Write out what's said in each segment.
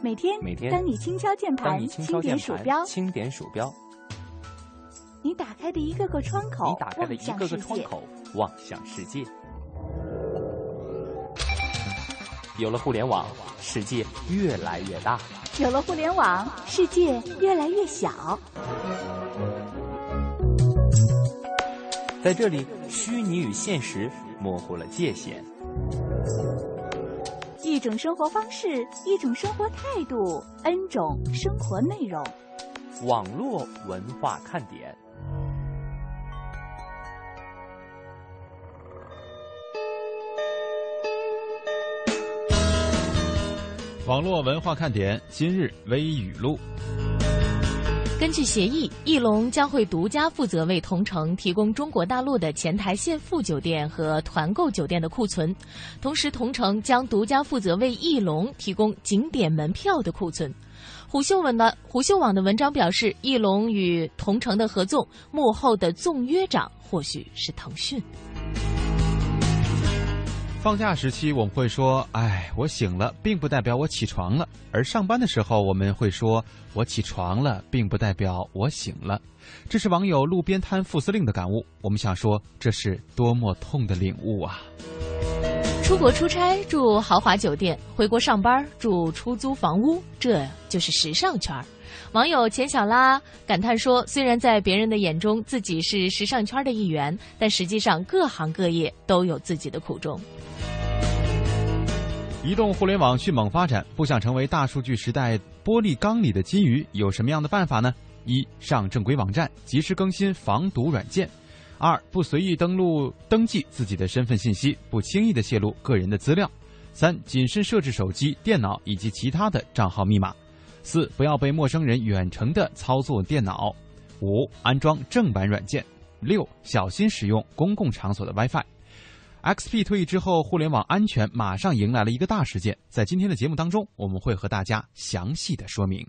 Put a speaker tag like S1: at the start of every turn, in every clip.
S1: 每天，
S2: 每天
S1: 当你轻敲键盘，
S2: 轻
S1: 点鼠标，
S2: 轻点鼠标，
S1: 你打开的一个个窗口，
S2: 你打开的一个个窗口，望向世界。有了互联网，世界越来越大；
S1: 有了互联网，世界越来越小。
S2: 在这里，虚拟与现实模糊了界限。
S1: 一种生活方式，一种生活态度，N 种生活内容。
S2: 网络文化看点。
S3: 网络文化看点今日微语录。
S4: 根据协议，翼龙将会独家负责为同城提供中国大陆的前台现付酒店和团购酒店的库存，同时同城将独家负责为翼龙提供景点门票的库存。虎嗅文的虎嗅网的文章表示，翼龙与同城的合作幕后的纵约长或许是腾讯。
S3: 放假时期，我们会说：“哎，我醒了，并不代表我起床了。”而上班的时候，我们会说：“我起床了，并不代表我醒了。”这是网友路边摊副司令的感悟。我们想说，这是多么痛的领悟啊！
S4: 出国出差住豪华酒店，回国上班住出租房屋，这就是时尚圈。网友钱小拉感叹说：“虽然在别人的眼中自己是时尚圈的一员，但实际上各行各业都有自己的苦衷。”
S3: 移动互联网迅猛发展，不想成为大数据时代玻璃缸里的金鱼，有什么样的办法呢？一、上正规网站，及时更新防毒软件；二、不随意登录登记自己的身份信息，不轻易的泄露个人的资料；三、谨慎设置手机、电脑以及其他的账号密码；四、不要被陌生人远程的操作电脑；五、安装正版软件；六、小心使用公共场所的 WiFi。XP 退役之后，互联网安全马上迎来了一个大事件。在今天的节目当中，我们会和大家详细的说明。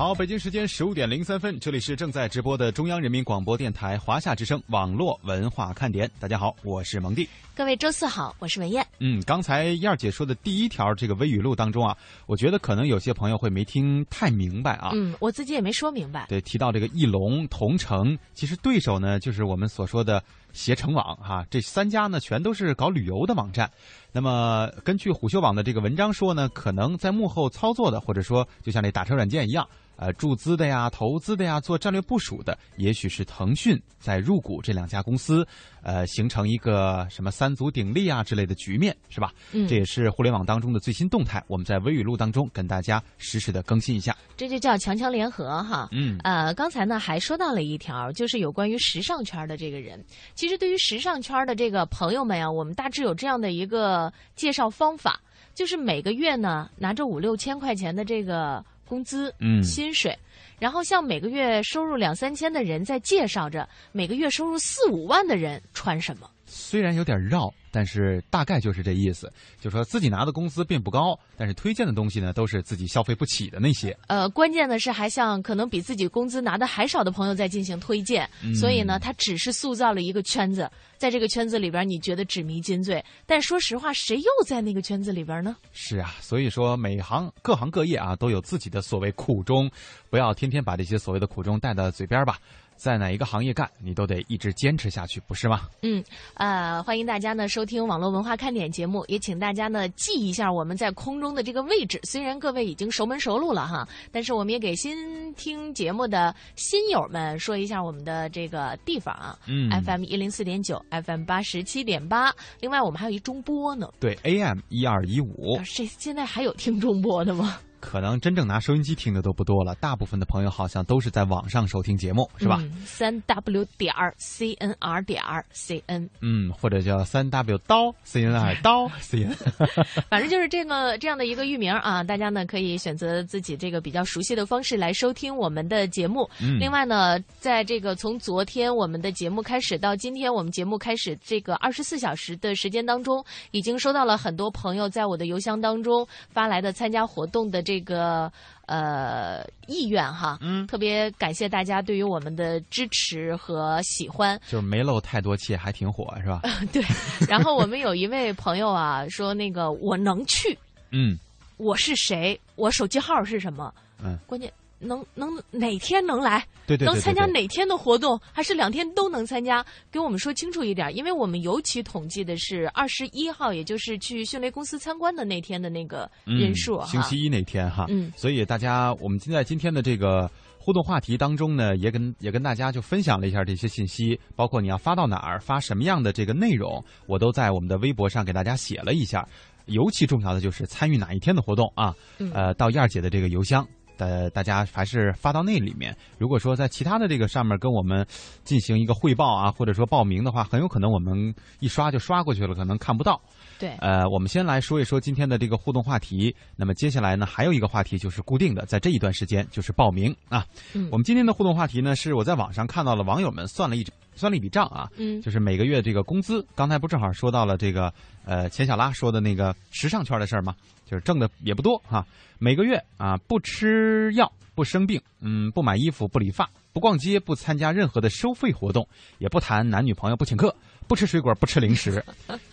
S3: 好，北京时间十五点零三分，这里是正在直播的中央人民广播电台华夏之声网络文化看点。大家好，我是蒙蒂。
S4: 各位周四好，我是文艳。
S3: 嗯，刚才燕儿姐说的第一条这个微语录当中啊，我觉得可能有些朋友会没听太明白啊。
S4: 嗯，我自己也没说明白。
S3: 对，提到这个翼龙、同城，其实对手呢就是我们所说的携程网哈，这三家呢全都是搞旅游的网站。那么根据虎嗅网的这个文章说呢，可能在幕后操作的，或者说就像那打车软件一样。呃，注资的呀，投资的呀，做战略部署的，也许是腾讯在入股这两家公司，呃，形成一个什么三足鼎立啊之类的局面，是吧？
S4: 嗯，
S3: 这也是互联网当中的最新动态，我们在微语录当中跟大家实时的更新一下。
S4: 这就叫强强联合哈。
S3: 嗯，
S4: 呃，刚才呢还说到了一条，就是有关于时尚圈的这个人。其实对于时尚圈的这个朋友们呀，我们大致有这样的一个介绍方法，就是每个月呢拿着五六千块钱的这个。工资，
S3: 嗯，
S4: 薪水，然后像每个月收入两三千的人在介绍着每个月收入四五万的人穿什么。
S3: 虽然有点绕，但是大概就是这意思，就说自己拿的工资并不高，但是推荐的东西呢都是自己消费不起的那些。
S4: 呃，关键的是还向可能比自己工资拿的还少的朋友在进行推荐，所以呢，他只是塑造了一个圈子，在这个圈子里边你觉得纸迷金醉，但说实话，谁又在那个圈子里边呢？
S3: 是啊，所以说每行各行各业啊都有自己的所谓苦衷，不要天天把这些所谓的苦衷带到嘴边吧。在哪一个行业干，你都得一直坚持下去，不是吗？
S4: 嗯，呃，欢迎大家呢收听网络文化看点节目，也请大家呢记一下我们在空中的这个位置。虽然各位已经熟门熟路了哈，但是我们也给新听节目的新友们说一下我们的这个地方啊。
S3: 嗯
S4: ，FM 一零四点九，FM 八十七点八。另外，我们还有一中波呢。
S3: 对，AM 一二一五。
S4: 这现在还有听中波的吗？
S3: 可能真正拿收音机听的都不多了，大部分的朋友好像都是在网上收听节目，是吧？
S4: 三 w 点儿 c n r 点儿 c n，
S3: 嗯，或者叫三 w 刀 c n r 刀 c n，
S4: 反正就是这个这样的一个域名啊，大家呢可以选择自己这个比较熟悉的方式来收听我们的节目。
S3: 嗯
S4: 另外呢，在这个从昨天我们的节目开始到今天我们节目开始这个二十四小时的时间当中，已经收到了很多朋友在我的邮箱当中发来的参加活动的这个呃意愿哈。
S3: 嗯，
S4: 特别感谢大家对于我们的支持和喜欢。
S3: 就是没漏太多气，还挺火，是吧？
S4: 对，然后我们有一位朋友啊说那个我能去，
S3: 嗯
S4: 我是谁，我手机号是什么，
S3: 嗯，
S4: 关键能能哪天能来，
S3: 对对对对
S4: 能参加哪天的活动，还是两天都能参加？给我们说清楚一点，因为我们尤其统计的是二十一号，也就是去迅雷公司参观的那天的那个人数
S3: 星期一那天哈，
S4: 嗯
S3: 所以大家我们现在今天的这个互动话题当中呢，也跟也跟大家就分享了一下这些信息，包括你要发到哪儿，发什么样的这个内容，我都在我们的微博上给大家写了一下。尤其重要的就是参与哪一天的活动啊，
S4: 嗯
S3: 呃，到燕儿姐的这个邮箱。呃，大家还是发到那里面。如果说在其他的这个上面跟我们进行一个汇报啊，或者说报名的话，很有可能我们一刷就刷过去了，可能看不到。
S4: 对，
S3: 呃，我们先来说一说今天的这个互动话题。那么接下来呢，还有一个话题就是固定的，在这一段时间就是报名啊。
S4: 嗯
S3: 我们今天的互动话题呢，是我在网上看到了网友们算了一算了一笔账啊，
S4: 嗯
S3: 就是每个月这个工资。刚才不正好说到了这个呃钱小拉说的那个时尚圈的事儿吗？就是挣的也不多哈、每个月啊不吃药不生病，嗯不买衣服不理发不逛街不参加任何的收费活动，也不谈男女朋友不请客不吃水果不吃零食，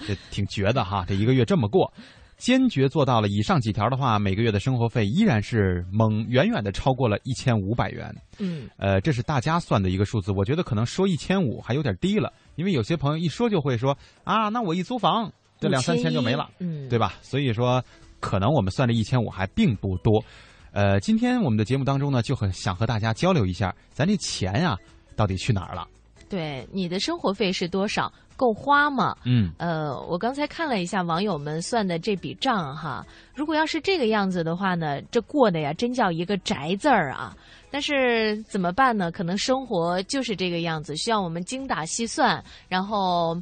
S3: 这挺绝的哈！这一个月这么过。坚决做到了以上几条的话，每个月的生活费依然是猛远远的超过了一千五百元。
S4: 嗯
S3: 呃，这是大家算的一个数字，我觉得可能说一千五还有点低了，因为有些朋友一说就会说啊，那我一租房这两三千就没了，
S4: 嗯，
S3: 对吧？所以说，可能我们算的一千五还并不多。呃，今天我们的节目当中呢，就很想和大家交流一下，咱这钱呀、到底去哪儿了？
S4: 对，你的生活费是多少？够花吗？
S3: 嗯
S4: 呃，我刚才看了一下网友们算的这笔账哈，如果要是这个样子的话呢，这过的呀真叫一个宅字儿啊。但是怎么办呢？可能生活就是这个样子，需要我们精打细算，然后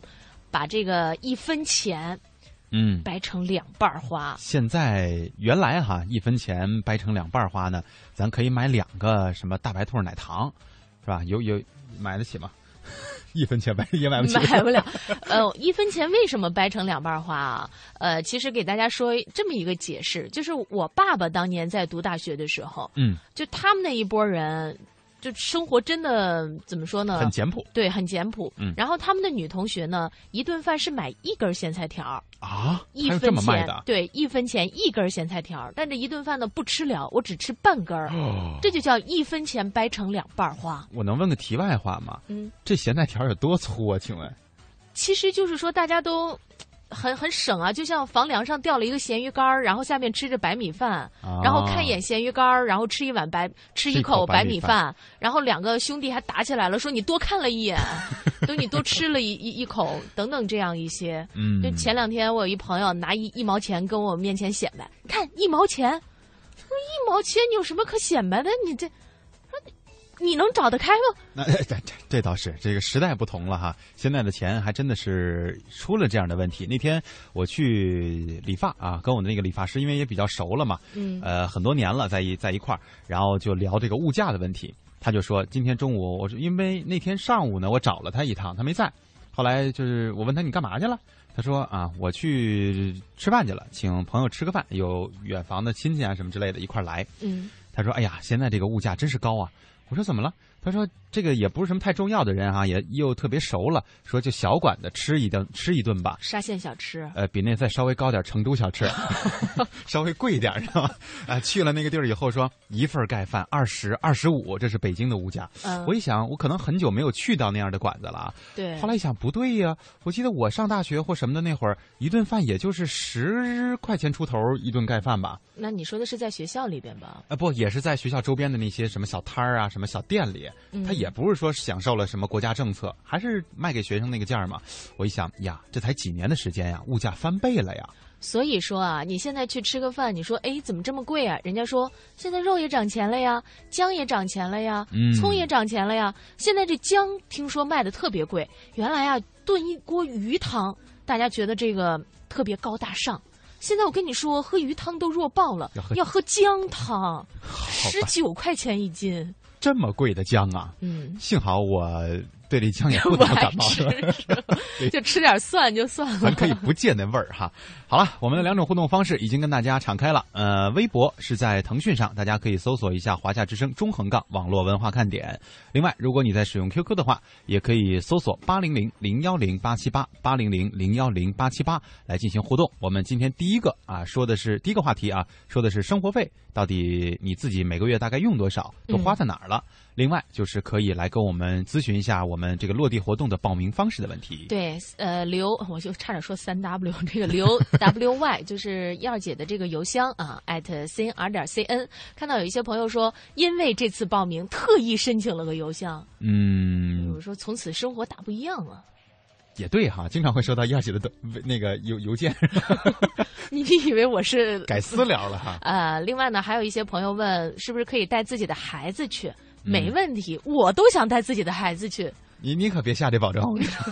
S4: 把这个一分钱
S3: 嗯。
S4: 掰成两半花。
S3: 现在原来哈一分钱掰成两半花呢，咱可以买两个什么大白兔奶糖，是吧？有有买得起吗？一分钱买也买不起，
S4: 买不了，呃，一分钱为什么掰成两半花啊？呃，其实给大家说这么一个解释，就是我爸爸当年在读大学的时候，
S3: 嗯，
S4: 就他们那一波人，就生活真的怎么说呢？
S3: 很简朴
S4: 对，很简朴。
S3: 嗯
S4: 然后他们的女同学呢，一顿饭是买一根咸菜条儿，
S3: 啊，
S4: 一分钱对，一分钱一根咸菜条儿，但这一顿饭呢不吃了，我只吃半根儿，
S3: 哦
S4: 这就叫一分钱掰成两半花。
S3: 我能问个题外话吗？
S4: 嗯，
S3: 这咸菜条有多粗啊？请问？
S4: 其实就是说大家都。很很省啊，就像房梁上吊了一个咸鱼干儿，然后下面吃着白米饭，
S3: 啊
S4: 然后看一眼咸鱼干儿，然后吃一碗白吃一
S3: 口
S4: 口白米
S3: 饭
S4: 饭，然后两个兄弟还打起来了，说你多看了一眼，等你多吃了一一一口，等等这样一些。
S3: 嗯，
S4: 就前两天我有一朋友拿一一毛钱跟我面前显摆，看一毛钱，说一毛钱你有什么可显摆的？你这，说你你能找得开吗？
S3: 那 这这这倒是，这个时代不同了哈，现在的钱还真的是出了这样的问题。那天我去理发啊，跟我的那个理发师，因为也比较熟了嘛，
S4: 嗯
S3: 呃，很多年了，在一在一块儿，然后就聊这个物价的问题。他就说，今天中午我说因为那天上午呢，我找了他一趟，他没在。后来就是我问他你干嘛去了？他说啊，我去吃饭去了，请朋友吃个饭，有远房的亲戚啊什么之类的一块儿来。
S4: 嗯
S3: 他说：“哎呀，现在这个物价真是高啊！”我说：“怎么了？”他说：“这个也不是什么太重要的人啊，也又特别熟了，说就小馆子吃一顿吃一顿吧。
S4: 沙县小吃，
S3: 呃，比那再稍微高点，成都小吃，稍微贵一点，是吧？啊，去了那个地儿以后说一份盖饭二十二十五，这是北京的物价。
S4: 嗯
S3: 我，一想，我可能很久没有去到那样的馆子了啊。
S4: 对，
S3: 后来一想，不对呀，我记得我上大学或什么的那会儿，一顿饭也就是十块钱出头一顿盖饭吧。
S4: 那你说的是在学校里边吧？
S3: 啊，不，也是在学校周边的那些什么小摊儿啊、什么小店里，他也不是说享受了什么国家政策，还是卖给学生那个价嘛。我一想呀，这才几年的时间呀，物价翻倍了呀。
S4: 所以说啊，你现在去吃个饭，你说哎怎么这么贵啊？人家说现在肉也涨钱了呀，姜也涨钱了呀，葱也涨钱了呀。现在这姜听说卖的特别贵，原来啊炖一锅鱼汤，大家觉得这个特别高大上。现在我跟你说，喝鱼汤都弱爆了，要喝姜汤，十九块钱一斤，
S3: 这么贵的姜啊！
S4: 嗯，
S3: 幸好我。对这姜也不怎么感冒，
S4: 就吃点蒜就算了。
S3: 咱可以不借那味儿哈。好了，我们的两种互动方式已经跟大家敞开了。呃，微博是在腾讯上，大家可以搜索一下“华夏之声”中横杠网络文化看点。另外，如果你在使用 QQ 的话，也可以搜索八零零零幺零八七八八零零零幺零八七八来进行互动。我们今天第一个啊，说的是第一个话题啊，说的是生活费到底你自己每个月大概用多少，都花在哪儿了。另外就是可以来跟我们咨询一下我们这个落地活动的报名方式的问题。
S4: 对，呃，刘，我就差点说三 W，这个刘 W Y 就是燕儿姐的这个邮箱啊，at c n r 点 c n。看到有一些朋友说，因为这次报名特意申请了个邮箱。
S3: 嗯，
S4: 我说从此生活大不一样了。
S3: 也对哈，经常会收到燕儿姐的那个邮邮件。
S4: 你以为我是
S3: 改私聊了哈？
S4: 呃，另外呢，还有一些朋友问，是不是可以带自己的孩子去？没问题，我都想带自己的孩子去。
S3: 你你可别下这保证，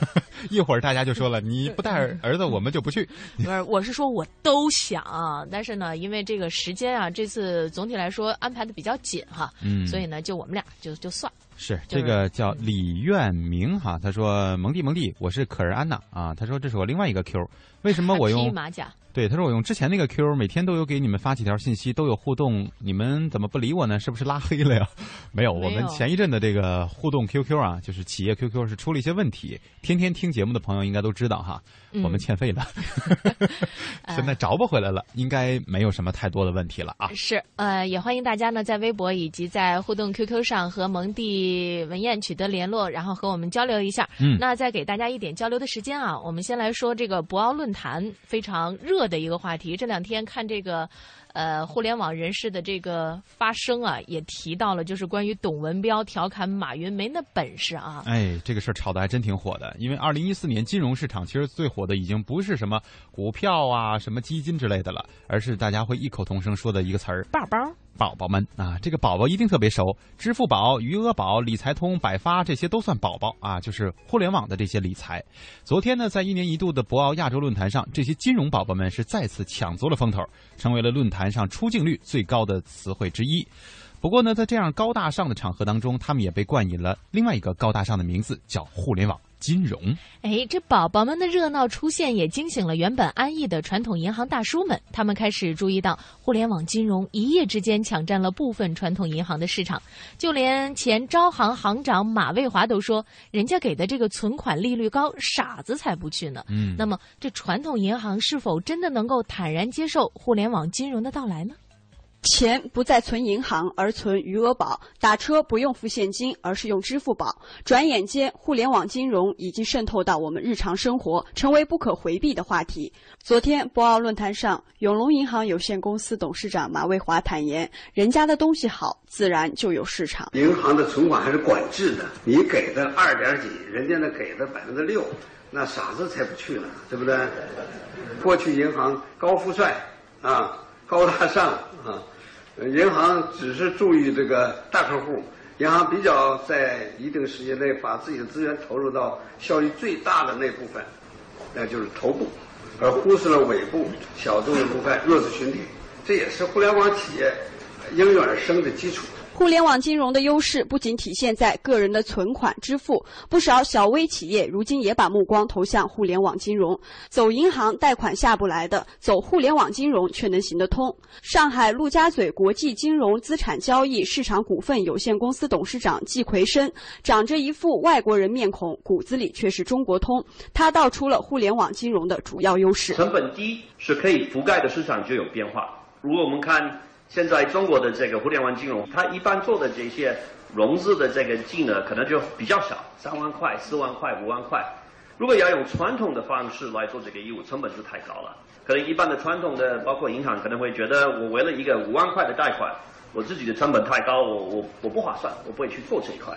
S3: 一会儿大家就说了，你不带儿子，我们就不去。
S4: 不是，我是说我都想，但是呢，因为这个时间啊，这次总体来说安排的比较紧哈，嗯，所以呢，就我们俩就就算。
S3: 是这个叫李愿明哈，他说蒙蒂蒙蒂，我是可儿安娜啊，他说这是我另外一个 Q，为什么我用
S4: 马甲？
S3: 对，他说我用之前那个 Q，每天都有给你们发几条信息，都有互动，你们怎么不理我呢？是不是拉黑了呀？没有，我们前一阵的这个互动 QQ 啊，就是企业 QQ 是出了一些问题，天天听节目的朋友应该都知道哈，我们欠费了，现在找不回来了，应该没有什么太多的问题了啊。
S4: 是，呃，也欢迎大家呢在微博以及在互动 QQ 上和蒙蒂文艳取得联络，然后和我们交流一下。
S3: 嗯，
S4: 那再给大家一点交流的时间啊，我们先来说这个博鳌论坛非常热。的一个话题，这两天看这个，呃，互联网人士的这个发声啊，也提到了，就是关于董文标调侃马云没那本事啊。
S3: 哎，这个事儿炒的还真挺火的，因为二零一四年金融市场其实最火的已经不是什么股票啊、什么基金之类的了，而是大家会异口同声说的一个词儿：
S4: 宝宝。
S3: 宝宝们啊，这个宝宝一定特别熟，支付宝、余额宝、理财通、百发这些都算宝宝啊，就是互联网的这些理财。昨天呢，在一年一度的博鳌亚洲论坛上，这些金融宝宝们是再次抢足了风头，成为了论坛上出镜率最高的词汇之一。不过呢，在这样高大上的场合当中，他们也被冠以了另外一个高大上的名字，叫互联网。金融，
S4: 哎，这宝宝们的热闹出现也惊醒了原本安逸的传统银行大叔们。他们开始注意到，互联网金融一夜之间抢占了部分传统银行的市场。就连前招行行长马蔚华都说：“人家给的这个存款利率高，傻子才不去呢。”
S3: 嗯，
S4: 那么这传统银行是否真的能够坦然接受互联网金融的到来呢？
S5: 钱不再存银行，而存余额宝；打车不用付现金，而是用支付宝。转眼间，互联网金融已经渗透到我们日常生活，成为不可回避的话题。昨天，博鳌论坛上，永隆银行有限公司董事长马蔚华坦言：“人家的东西好，自然就有市场。
S6: 银行的存款还是管制的，你给的二点几，人家那给的百分之六，那傻子才不去呢，对不对？过去银行高富帅啊，高大上啊。”银行只是注意这个大客户，银行比较在一定时间内把自己的资源投入到效益最大的那部分，那就是头部，而忽视了尾部小众的部分弱势群体，这也是互联网企业应运而生的基础。
S5: 互联网金融的优势不仅体现在个人的存款支付，不少小微企业如今也把目光投向互联网金融。走银行贷款下不来的，走互联网金融却能行得通。上海陆家嘴国际金融资产交易市场股份有限公司董事长季奎生，长着一副外国人面孔，骨子里却是中国通。他道出了互联网金融的主要优势：
S7: 成本低，是可以覆盖的市场就有变化。如果我们看。现在中国的这个互联网金融，它一般做的这些融资的这个金额可能就比较小，三万块、四万块、五万块。如果要用传统的方式来做这个业务，成本就太高了。可能一般的传统的，包括银行可能会觉得，我为了一个五万块的贷款，我自己的成本太高，我我我不划算，我不会去做这一块。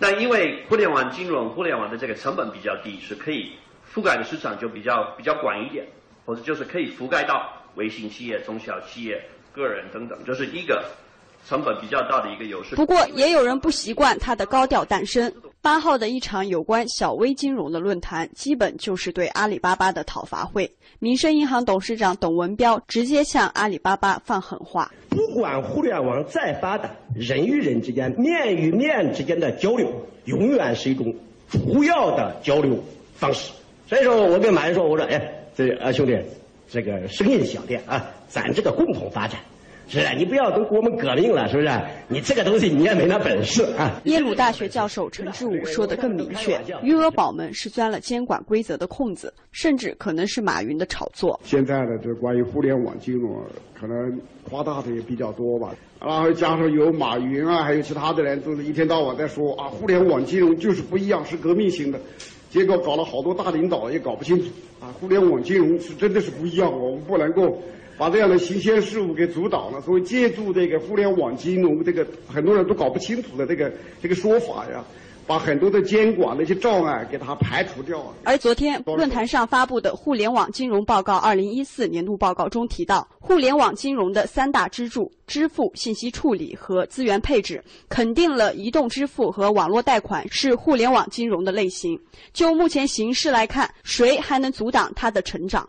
S7: 那因为互联网金融，互联网的这个成本比较低，是可以覆盖的市场就比较比较广一点，或者就是可以覆盖到微型企业、中小企业、个人等等，这是一个。成本比较大的一个优势。
S5: 不过，也有人不习惯它的高调诞生。八号的一场有关小微金融的论坛，基本就是对阿里巴巴的讨伐会。民生银行董事长董文彪直接向阿里巴巴放狠话：
S8: 不管互联网再发达，人与人之间、面与面之间的交流，永远是一种主要的交流方式。所以说我跟马云说：“我说，哎，这啊兄弟，这个生意小店啊，咱这个共同发展。”是啊，你不要跟我们革命了，是不是？你这个东西你也没那本事啊。
S5: 耶鲁大学教授陈志武说的更明确，余额宝们是钻了监管规则的空子，甚至可能是马云的炒作。
S9: 现在的这关于互联网金融，可能夸大的也比较多吧。然后加上有马云啊，还有其他的人，都是一天到晚在说啊，互联网金融就是不一样，是革命性的。结果搞了好多大领导也搞不清楚啊，互联网金融是真的是不一样，我们不能够。把这样的新鲜事物给阻挡了，所以借助这个互联网金融这个很多人都搞不清楚的这个这个说法呀，把很多的监管那些障碍给它排除掉。
S5: 而昨天论坛上发布的《互联网金融报告（二零一四年度报告）》中提到，互联网金融的三大支柱——支付、信息处理和资源配置，肯定了移动支付和网络贷款是互联网金融的类型。就目前形势来看，谁还能阻挡它的成长？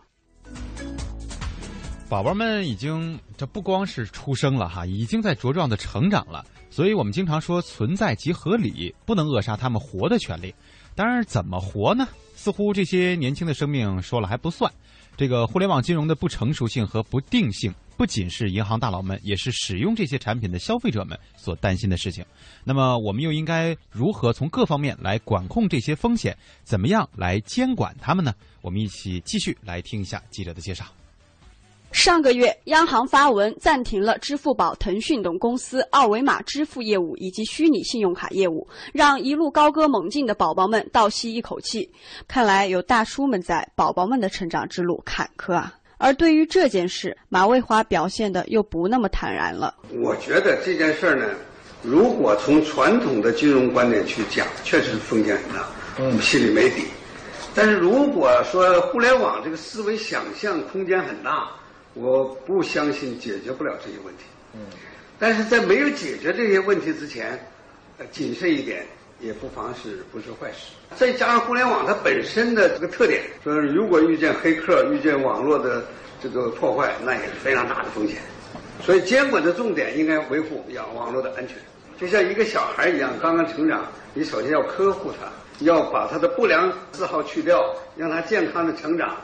S3: 宝宝们已经，这不光是出生了哈，已经在茁壮的成长了。所以我们经常说存在即合理，不能扼杀他们活的权利。当然，怎么活呢？似乎这些年轻的生命说了还不算。这个互联网金融的不成熟性和不定性，不仅是银行大佬们，也是使用这些产品的消费者们所担心的事情。那么，我们又应该如何从各方面来管控这些风险？怎么样来监管他们呢？我们一起继续来听一下记者的介绍。
S5: 上个月，央行发文暂停了支付宝、腾讯等公司二维码支付业务以及虚拟信用卡业务，让一路高歌猛进的宝宝们倒吸一口气。看来有大叔们在，宝宝们的成长之路坎坷啊。而对于这件事，马蔚华表现的又不那么坦然了。
S6: 我觉得这件事呢，如果从传统的金融观点去讲，确实风险很大，我们心里没底。但是如果说互联网这个思维想象空间很大。我不相信解决不了这些问题。嗯，但是在没有解决这些问题之前，呃，谨慎一点也不妨是不是坏事。再加上互联网它本身的这个特点，说如果遇见黑客、遇见网络的这个破坏，那也是非常大的风险。所以监管的重点应该维护要网络的安全。就像一个小孩一样，刚刚成长，你首先要呵护他，要把他的不良嗜好去掉，让他健康的成长。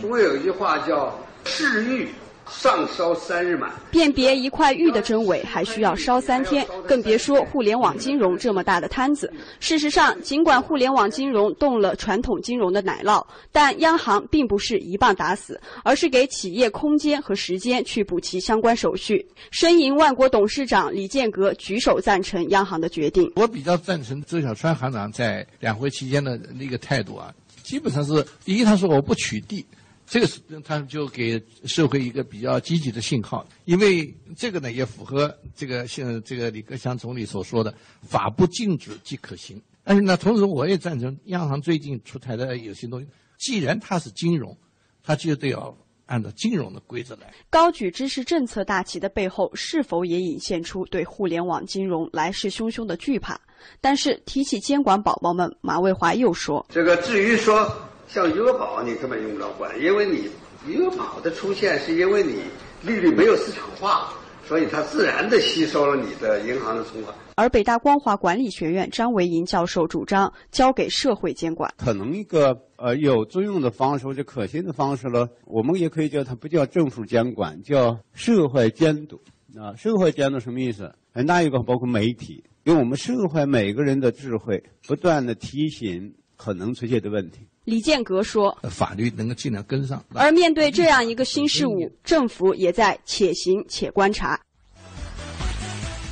S6: 中国有一句话叫。治愈上烧三日满，
S5: 辨别一块玉的真伪还需要烧三天，更别说互联网金融这么大的摊子。事实上，尽管互联网金融动了传统金融的奶酪，但央行并不是一棒打死，而是给企业空间和时间去补齐相关手续。申银万国董事长李建革举手赞成央行的决定。
S10: 我比较赞成周小川行长在两会期间的那个态度啊，基本上是第一，他说我不取缔。这个是他就给社会一个比较积极的信号，因为这个呢也符合这个现这个李克强总理所说的“法不禁止即可行”。但是呢，同时我也赞成央行最近出台的有些东西，既然它是金融，它就得要按照金融的规则来。
S5: 高举支持政策大旗的背后，是否也隐现出对互联网金融来势汹汹的惧怕？但是提起监管宝宝们，马卫华又说：“
S6: 这个至于说。”像余额宝，你根本用不着管，因为你余额宝的出现是因为你利率没有市场化，所以它自然的吸收了你的银行的存款。
S5: 而北大光华管理学院张维迎教授主张交给社会监管，
S11: 可能一个呃有作用的方式或者可行的方式了，我们也可以叫它不叫政府监管，叫社会监督。啊，社会监督什么意思？很大一个包括媒体，用我们社会每个人的智慧，不断的提醒可能出现的问题。
S5: 李建革说：“
S10: 法律能够尽量跟上。”
S5: 而面对这样一个新事物，政府也在且行且观察。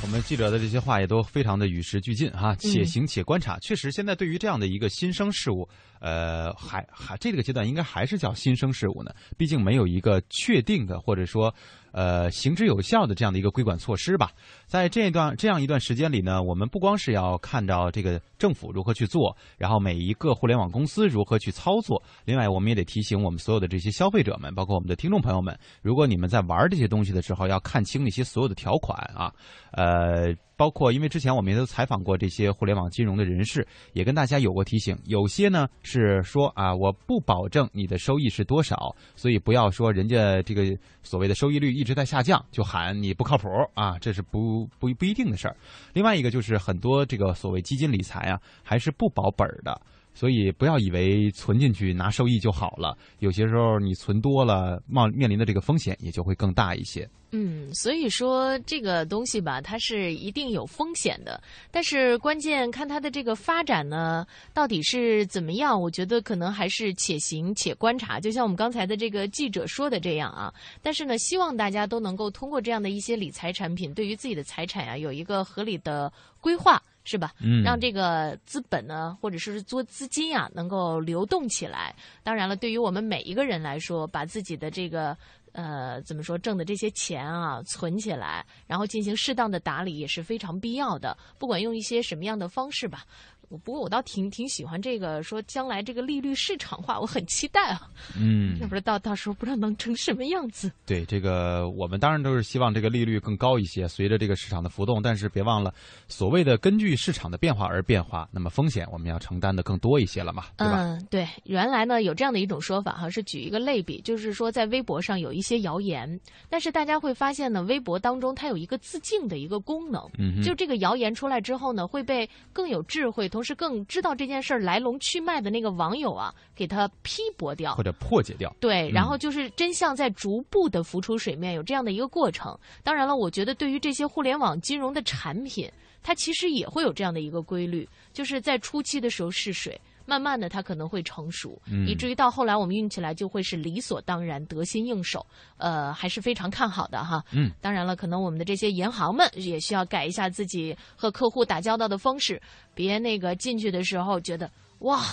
S3: 我我们记者的这些话也都非常的与时俱进哈，且行且观察。确实，现在对于这样的一个新生事物，呃，还还这个阶段应该还是叫新生事物呢，毕竟没有一个确定的或者说。呃，行之有效的这样的一个规管措施吧，在这一段这样一段时间里呢，我们不光是要看到这个政府如何去做，然后每一个互联网公司如何去操作，另外我们也得提醒我们所有的这些消费者们，包括我们的听众朋友们，如果你们在玩这些东西的时候，要看清那些所有的条款啊，呃。包括，因为之前我们也都采访过这些互联网金融的人士，也跟大家有过提醒。有些呢是说啊，我不保证你的收益是多少，所以不要说人家这个所谓的收益率一直在下降，就喊你不靠谱啊，这是不不不一定的事儿。另外一个就是很多这个所谓基金理财啊，还是不保本儿的。所以不要以为存进去拿收益就好了，有些时候你存多了，冒面临的这个风险也就会更大一些。
S4: 嗯，所以说这个东西吧，它是一定有风险的，但是关键看它的这个发展呢，到底是怎么样？我觉得可能还是且行且观察。就像我们刚才的这个记者说的这样啊，但是呢，希望大家都能够通过这样的一些理财产品，对于自己的财产呀有一个合理的规划。是吧？
S3: 嗯，
S4: 让这个资本呢，或者说是做资金啊，能够流动起来。当然了，对于我们每一个人来说，把自己的这个呃，怎么说，挣的这些钱啊，存起来，然后进行适当的打理，也是非常必要的。不管用一些什么样的方式吧。不过我倒挺挺喜欢这个，说将来这个利率市场化，我很期待啊。
S3: 嗯，
S4: 要不知道到时候不知道能成什么样子。
S3: 对这个，我们当然都是希望这个利率更高一些，随着这个市场的浮动。但是别忘了，所谓的根据市场的变化而变化，那么风险我们要承担的更多一些了嘛，对吧？
S4: 嗯，对。原来呢有这样的一种说法哈，是举一个类比，就是说在微博上有一些谣言，但是大家会发现呢，微博当中它有一个自净的一个功能，
S3: 嗯，
S4: 就这个谣言出来之后呢，会被更有智慧。同时，更知道这件事儿来龙去脉的那个网友啊，给他批驳掉
S3: 或者破解掉。
S4: 对，然后就是真相在逐步的浮出水面，有这样的一个过程。当然了，我觉得对于这些互联网金融的产品，它其实也会有这样的一个规律，就是在初期的时候试水。慢慢的，它可能会成熟，以至于到后来我们用起来就会是理所当然、得心应手。呃，还是非常看好的哈。
S3: 嗯，
S4: 当然了，可能我们的这些银行们也需要改一下自己和客户打交道的方式，别那个进去的时候觉得哇，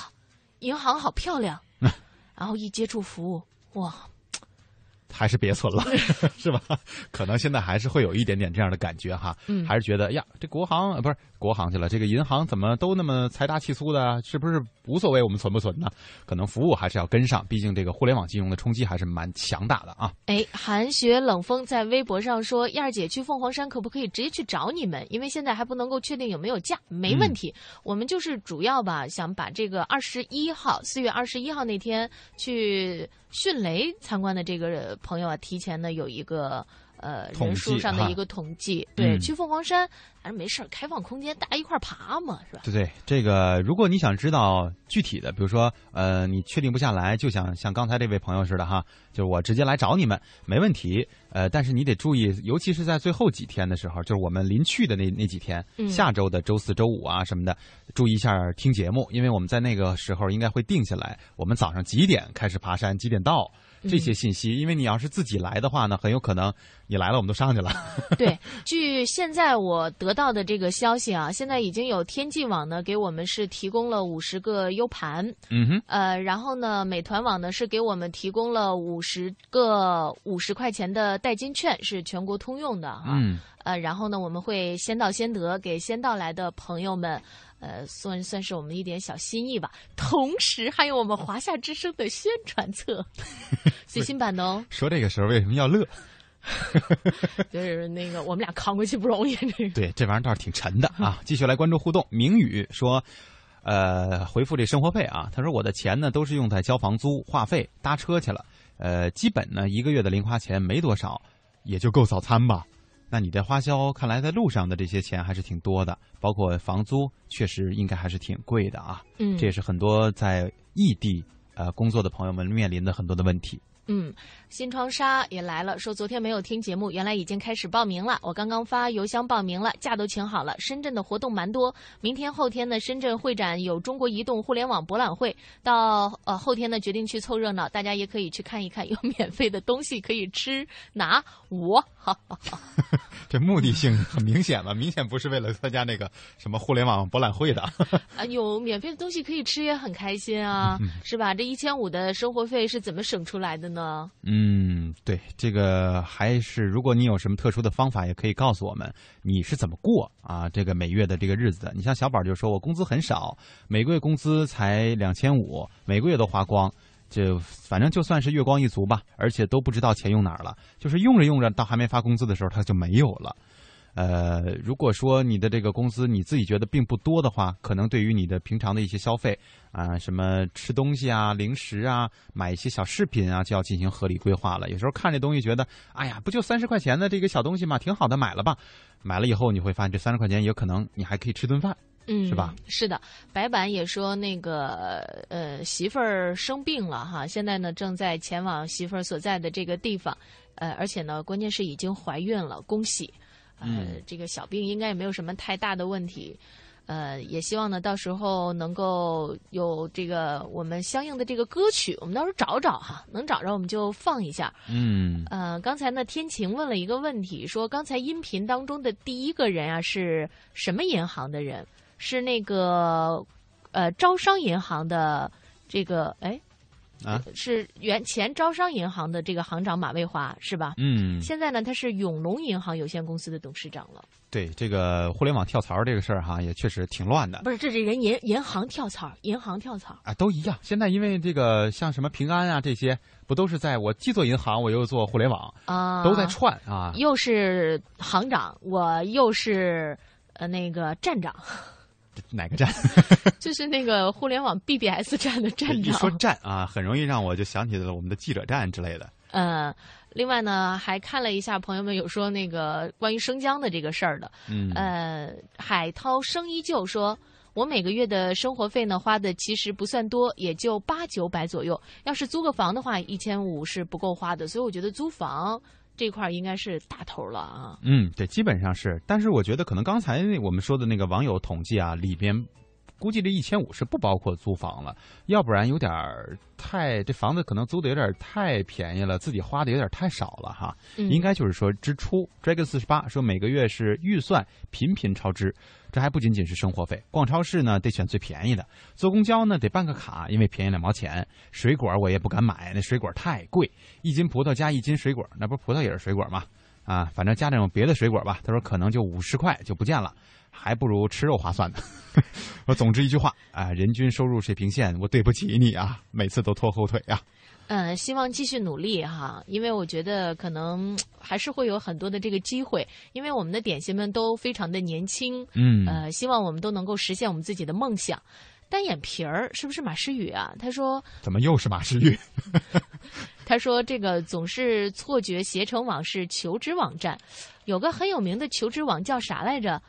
S4: 银行好漂亮，然后一接触服务哇。
S3: 还是别存了，是吧？可能现在还是会有一点点这样的感觉哈，
S4: 嗯，
S3: 还是觉得呀，这国行不是国行去了，这个银行怎么都那么财大气粗的？是不是无所谓我们存不存呢？可能服务还是要跟上，毕竟这个互联网金融的冲击还是蛮强大的啊。
S4: 哎，韩雪冷风在微博上说：“燕儿姐去凤凰山可不可以直接去找你们？因为现在还不能够确定有没有假，没问题。我们就是主要吧，想把这个二十一号，四月二十一号那天去。”迅雷参观的这个朋友啊，提前呢有一个呃人数上的一个统计，对，去凤凰山反正没事开放空间，大家一块爬嘛，是吧？
S3: 对对，这个如果你想知道具体的，比如说呃，你确定不下来，就想像刚才这位朋友似的哈，就是我直接来找你们，没问题。呃，但是你得注意，尤其是在最后几天的时候，就是我们临去的那那几天，下周的周四周五啊什么的，注意一下听节目，因为我们在那个时候应该会定下来，我们早上几点开始爬山，几点到。这些信息，因为你要是自己来的话呢，很有可能你来了，我们都上去了。
S4: 对，据现在我得到的这个消息啊，现在已经有天际网呢给我们是提供了五十个 U 盘，
S3: 嗯哼，
S4: 呃，然后呢，美团网呢是给我们提供了五十个五十块钱的代金券，是全国通用的哈。
S3: 嗯，
S4: 呃，然后呢，我们会先到先得，给先到来的朋友们。呃，算算是我们一点小心意吧。同时，还有我们华夏之声的宣传册，最新版的哦。
S3: 说这个时候为什么要乐？
S4: 就是那个我们俩扛过去不容易。
S3: 这个对，这玩意儿倒是挺沉的啊。继续来关注互动。明宇说，呃，回复这生活费啊，他说我的钱呢都是用在交房租、话费、搭车去了。呃，基本呢一个月的零花钱没多少，也就够早餐吧。那你的花销看来在路上的这些钱还是挺多的，包括房租，确实应该还是挺贵的啊。
S4: 嗯，
S3: 这也是很多在异地呃工作的朋友们面临的很多的问题。
S4: 嗯，新窗纱也来了，说昨天没有听节目，原来已经开始报名了。我刚刚发邮箱报名了，假都请好了。深圳的活动蛮多，明天后天呢，深圳会展有中国移动互联网博览会，到呃后天呢决定去凑热闹，大家也可以去看一看，有免费的东西可以吃拿。我哈哈哈，
S3: 这目的性很明显了，明显不是为了参加那个什么互联网博览会的。
S4: 啊，有免费的东西可以吃也很开心啊，是吧？这一千五的生活费是怎么省出来的呢？
S3: 嗯，对，这个还是如果你有什么特殊的方法，也可以告诉我们你是怎么过啊这个每月的这个日子的。你像小宝就说，我工资很少，每个月工资才两千五，每个月都花光，就反正就算是月光一族吧，而且都不知道钱用哪儿了，就是用着用着，到还没发工资的时候，他就没有了。呃，如果说你的这个工资你自己觉得并不多的话，可能对于你的平常的一些消费啊，什么吃东西啊、零食啊、买一些小饰品啊，就要进行合理规划了。有时候看这东西觉得，哎呀，不就三十块钱的这个小东西嘛，挺好的，买了吧。买了以后你会发现，这三十块钱有可能你还可以吃顿饭，
S4: 嗯，
S3: 是吧？
S4: 是的，白板也说那个呃媳妇儿生病了哈，现在呢正在前往媳妇儿所在的这个地方，呃，而且呢关键是已经怀孕了，恭喜。呃，这个小病应该也没有什么太大的问题，呃，也希望呢，到时候能够有这个我们相应的这个歌曲，我们到时候找找哈，能找着我们就放一下。
S3: 嗯，
S4: 呃，刚才呢，天晴问了一个问题，说刚才音频当中的第一个人啊是什么银行的人？是那个呃招商银行的这个哎。
S3: 啊，
S4: 是原前招商银行的这个行长马卫华是吧？
S3: 嗯，
S4: 现在呢，他是永隆银行有限公司的董事长了。
S3: 对这个互联网跳槽这个事儿哈，也确实挺乱的。
S4: 不是，这是人银银行跳槽，银行跳槽
S3: 啊，都一样。现在因为这个像什么平安啊这些，不都是在我既做银行，我又做互联网
S4: 啊，
S3: 都在串啊。
S4: 又是行长，我又是呃那个站长。
S3: 哪个站？
S4: 就是那个互联网 BBS 站的站长。
S3: 一说站啊，很容易让我就想起了我们的记者站之类的。
S4: 嗯，另外呢，还看了一下朋友们有说那个关于生姜的这个事儿的。
S3: 嗯。
S4: 呃，海涛生依旧说，我每个月的生活费呢花的其实不算多，也就八九百左右。要是租个房的话，一千五是不够花的。所以我觉得租房。这块应该是大头了啊！
S3: 嗯，对，基本上是。但是我觉得可能刚才我们说的那个网友统计啊，里边估计这一千五是不包括租房了，要不然有点太这房子可能租的有点太便宜了，自己花的有点太少了哈。应该就是说支出。Dragon 四十八说每个月是预算频频超支。这还不仅仅是生活费，逛超市呢得选最便宜的，坐公交呢得办个卡，因为便宜两毛钱。水果我也不敢买，那水果太贵，一斤葡萄加一斤水果，那不葡萄也是水果吗？啊，反正加点别的水果吧。他说可能就五十块就不见了，还不如吃肉划算呢。我总之一句话啊，人均收入水平线，我对不起你啊，每次都拖后腿呀。
S4: 嗯，希望继续努力哈，因为我觉得可能还是会有很多的这个机会，因为我们的点心们都非常的年轻，
S3: 嗯，
S4: 呃，希望我们都能够实现我们自己的梦想。单眼皮儿是不是马诗雨啊？他说
S3: 怎么又是马诗雨？
S4: 他说这个总是错觉携程网是求职网站，有个很有名的求职网叫啥来着？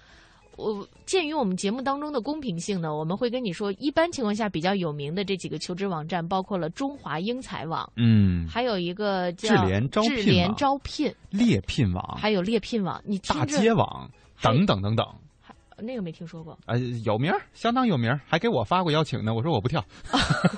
S4: 我鉴于我们节目当中的公平性呢，我们会跟你说，一般情况下比较有名的这几个求职网站，包括了中华英才网，
S3: 嗯，
S4: 还有一个叫
S3: 智联招聘
S4: 智联招聘、
S3: 猎聘网，
S4: 还有猎聘网，你
S3: 大街网等等等等，
S4: 那个没听说过，
S3: 呃，有名，相当有名，还给我发过邀请呢，我说我不跳，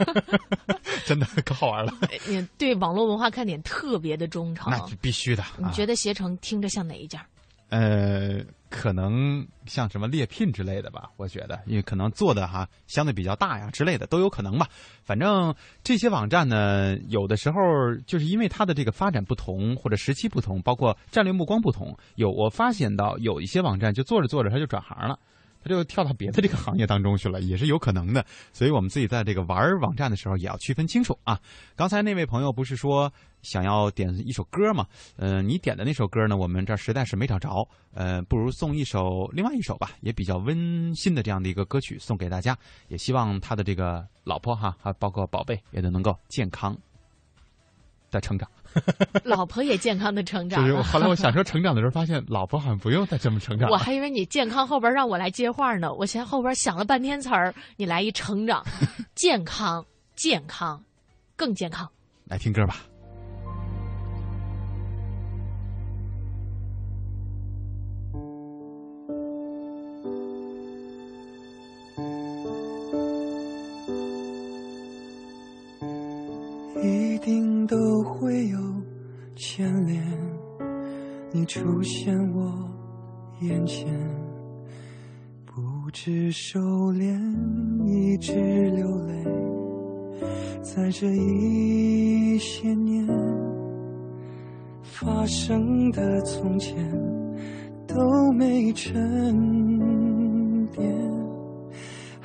S3: 真的可好玩了。
S4: 你对网络文化看点特别的忠诚，
S3: 那必须的。
S4: 你觉得携程听着像哪一家？
S3: 呃，可能像什么猎聘之类的吧，我觉得，因为可能做的哈相对比较大呀之类的都有可能吧。反正这些网站呢，有的时候就是因为它的这个发展不同或者时期不同，包括战略目光不同，有我发现到有一些网站就做着做着它就转行了。他就跳到别的这个行业当中去了，也是有可能的。所以我们自己在这个玩网站的时候，也要区分清楚啊。刚才那位朋友不是说想要点一首歌嘛？呃，你点的那首歌呢，我们这实在是没找着。呃，不如送一首另外一首吧，也比较温馨的这样的一个歌曲送给大家。也希望他的这个老婆哈，还包括宝贝，也都能够健康的成长。
S4: 老婆也健康的成长。
S3: 就是后来我想说成长的时候，发现老婆好像不用再这么成长。
S4: 我还以为你健康后边让我来接话呢。我先后边想了半天词儿，你来一成长，健康，健康，更健康。
S3: 来听歌吧。
S12: 都会有牵连。你出现我眼前，不知收敛，一直流泪，在这一些年发生的从前都没沉淀。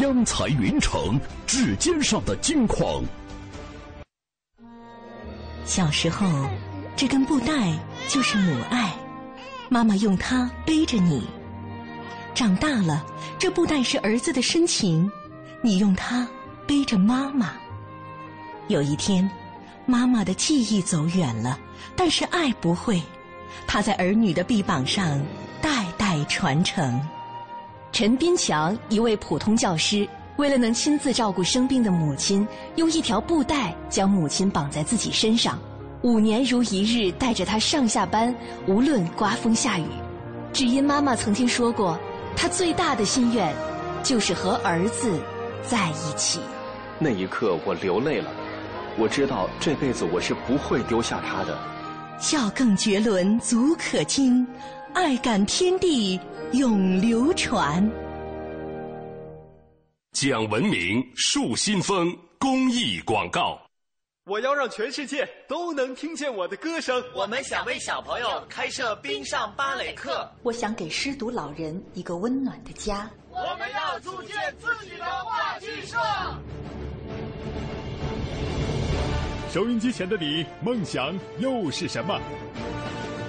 S13: 央财云城，指尖上的金矿。
S14: 小时候，这根布袋就是母爱，妈妈用它背着你。长大了，这布袋是儿子的深情，你用它背着妈妈。有一天，妈妈的记忆走远了，但是爱不会，它在儿女的臂膀上代代传承。陈斌强，一位普通教师，为了能亲自照顾生病的母亲，用一条布带将母亲绑在自己身上，五年如一日带着她上下班，无论刮风下雨。只因妈妈曾经说过，她最大的心愿，就是和儿子在一起。
S15: 那一刻，我流泪了。我知道这辈子我是不会丢下他的。
S14: 孝更绝伦，足可亲，爱感天地。永流传。
S13: 讲文明树新风公益广告。
S16: 我要让全世界都能听见我的歌声。
S17: 我们想为小朋友开设冰上芭蕾课。
S18: 我想给失独老人一个温暖的家。
S19: 我们要组建自己的话剧社。
S20: 收音机前的你，梦想又是什么？